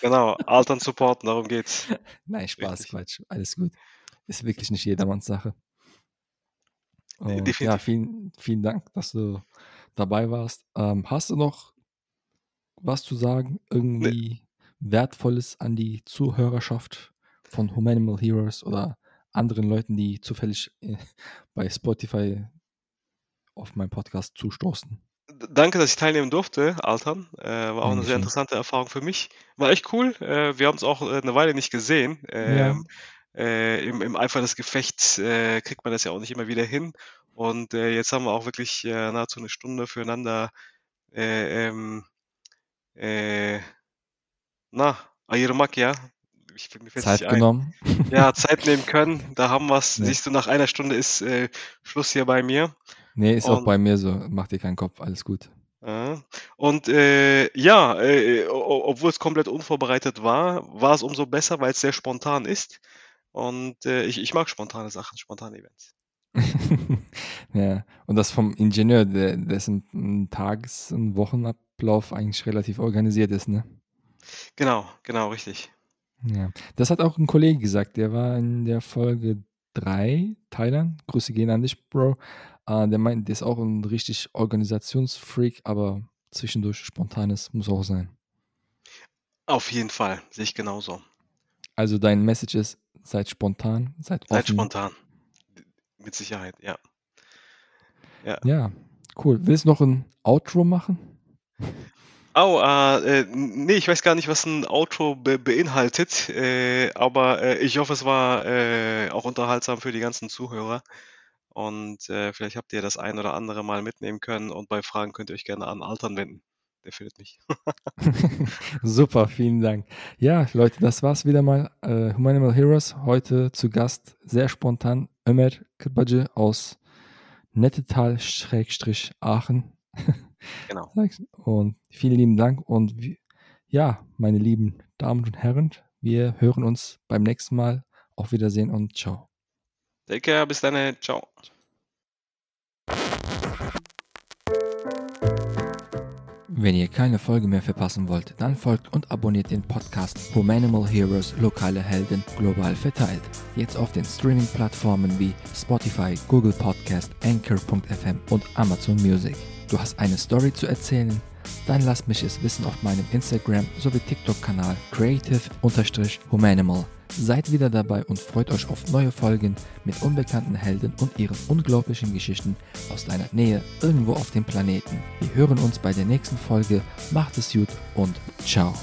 Genau, Altern supporten, darum geht's. Nein, Spaß, Richtig. Quatsch. Alles gut. Ist wirklich nicht jedermanns Sache. Und ja, vielen, vielen Dank, dass du dabei warst. Ähm, hast du noch was zu sagen? Irgendwie Wertvolles an die Zuhörerschaft von Humanimal Heroes oder anderen Leuten, die zufällig äh, bei Spotify auf meinen Podcast zustoßen? Danke, dass ich teilnehmen durfte, Altern. Äh, war auch eine sehr interessante Erfahrung für mich. War echt cool. Äh, wir haben uns auch äh, eine Weile nicht gesehen. Ja. Ähm, äh, im, Im Eifer des Gefechts äh, kriegt man das ja auch nicht immer wieder hin. Und jetzt haben wir auch wirklich nahezu eine Stunde füreinander äh, ähm, äh, na, Ayırmak, ja. Ich, Zeit genommen. Ja, Zeit nehmen können. Da haben wir's. Ja. Siehst du, nach einer Stunde ist äh, Schluss hier bei mir. Nee, ist auch Und- bei mir so. Mach dir keinen Kopf, alles gut. Ja. Und äh, ja, äh, obwohl es komplett unvorbereitet war, war es umso besser, weil es sehr spontan ist. Und äh, ich, ich mag spontane Sachen, spontane Events. ja, und das vom Ingenieur, der, dessen Tages- und Wochenablauf eigentlich relativ organisiert ist, ne? Genau, genau, richtig. Ja. Das hat auch ein Kollege gesagt, der war in der Folge 3, Thailand. Grüße gehen an dich, Bro. Äh, der meint, der ist auch ein richtig Organisationsfreak, aber zwischendurch spontanes muss auch sein. Auf jeden Fall, sehe ich genauso. Also dein Message ist, seid spontan, seid offen. Seid spontan. Mit Sicherheit, ja. Ja, cool. Willst du noch ein Outro machen? Oh, äh, nee, ich weiß gar nicht, was ein Outro be beinhaltet, äh, aber äh, ich hoffe, es war äh, auch unterhaltsam für die ganzen Zuhörer. Und äh, vielleicht habt ihr das ein oder andere mal mitnehmen können und bei Fragen könnt ihr euch gerne an Altern wenden. Der findet mich. Super, vielen Dank. Ja, Leute, das war's wieder mal. Äh, Humanimal Heroes. Heute zu Gast, sehr spontan, Ömer Kırpacı aus Nettetal-Aachen. Genau. Und vielen lieben Dank. Und wie, ja, meine lieben Damen und Herren, wir hören uns beim nächsten Mal. Auf Wiedersehen und ciao. Take care, bis dann. Ciao. Wenn ihr keine Folge mehr verpassen wollt, dann folgt und abonniert den Podcast Humanimal Heroes Lokale Helden global verteilt. Jetzt auf den Streaming-Plattformen wie Spotify, Google Podcast, Anchor.fm und Amazon Music. Du hast eine Story zu erzählen? Dann lasst mich es wissen auf meinem Instagram sowie TikTok-Kanal creative-humanimal. Seid wieder dabei und freut euch auf neue Folgen mit unbekannten Helden und ihren unglaublichen Geschichten aus deiner Nähe irgendwo auf dem Planeten. Wir hören uns bei der nächsten Folge. Macht es gut und ciao.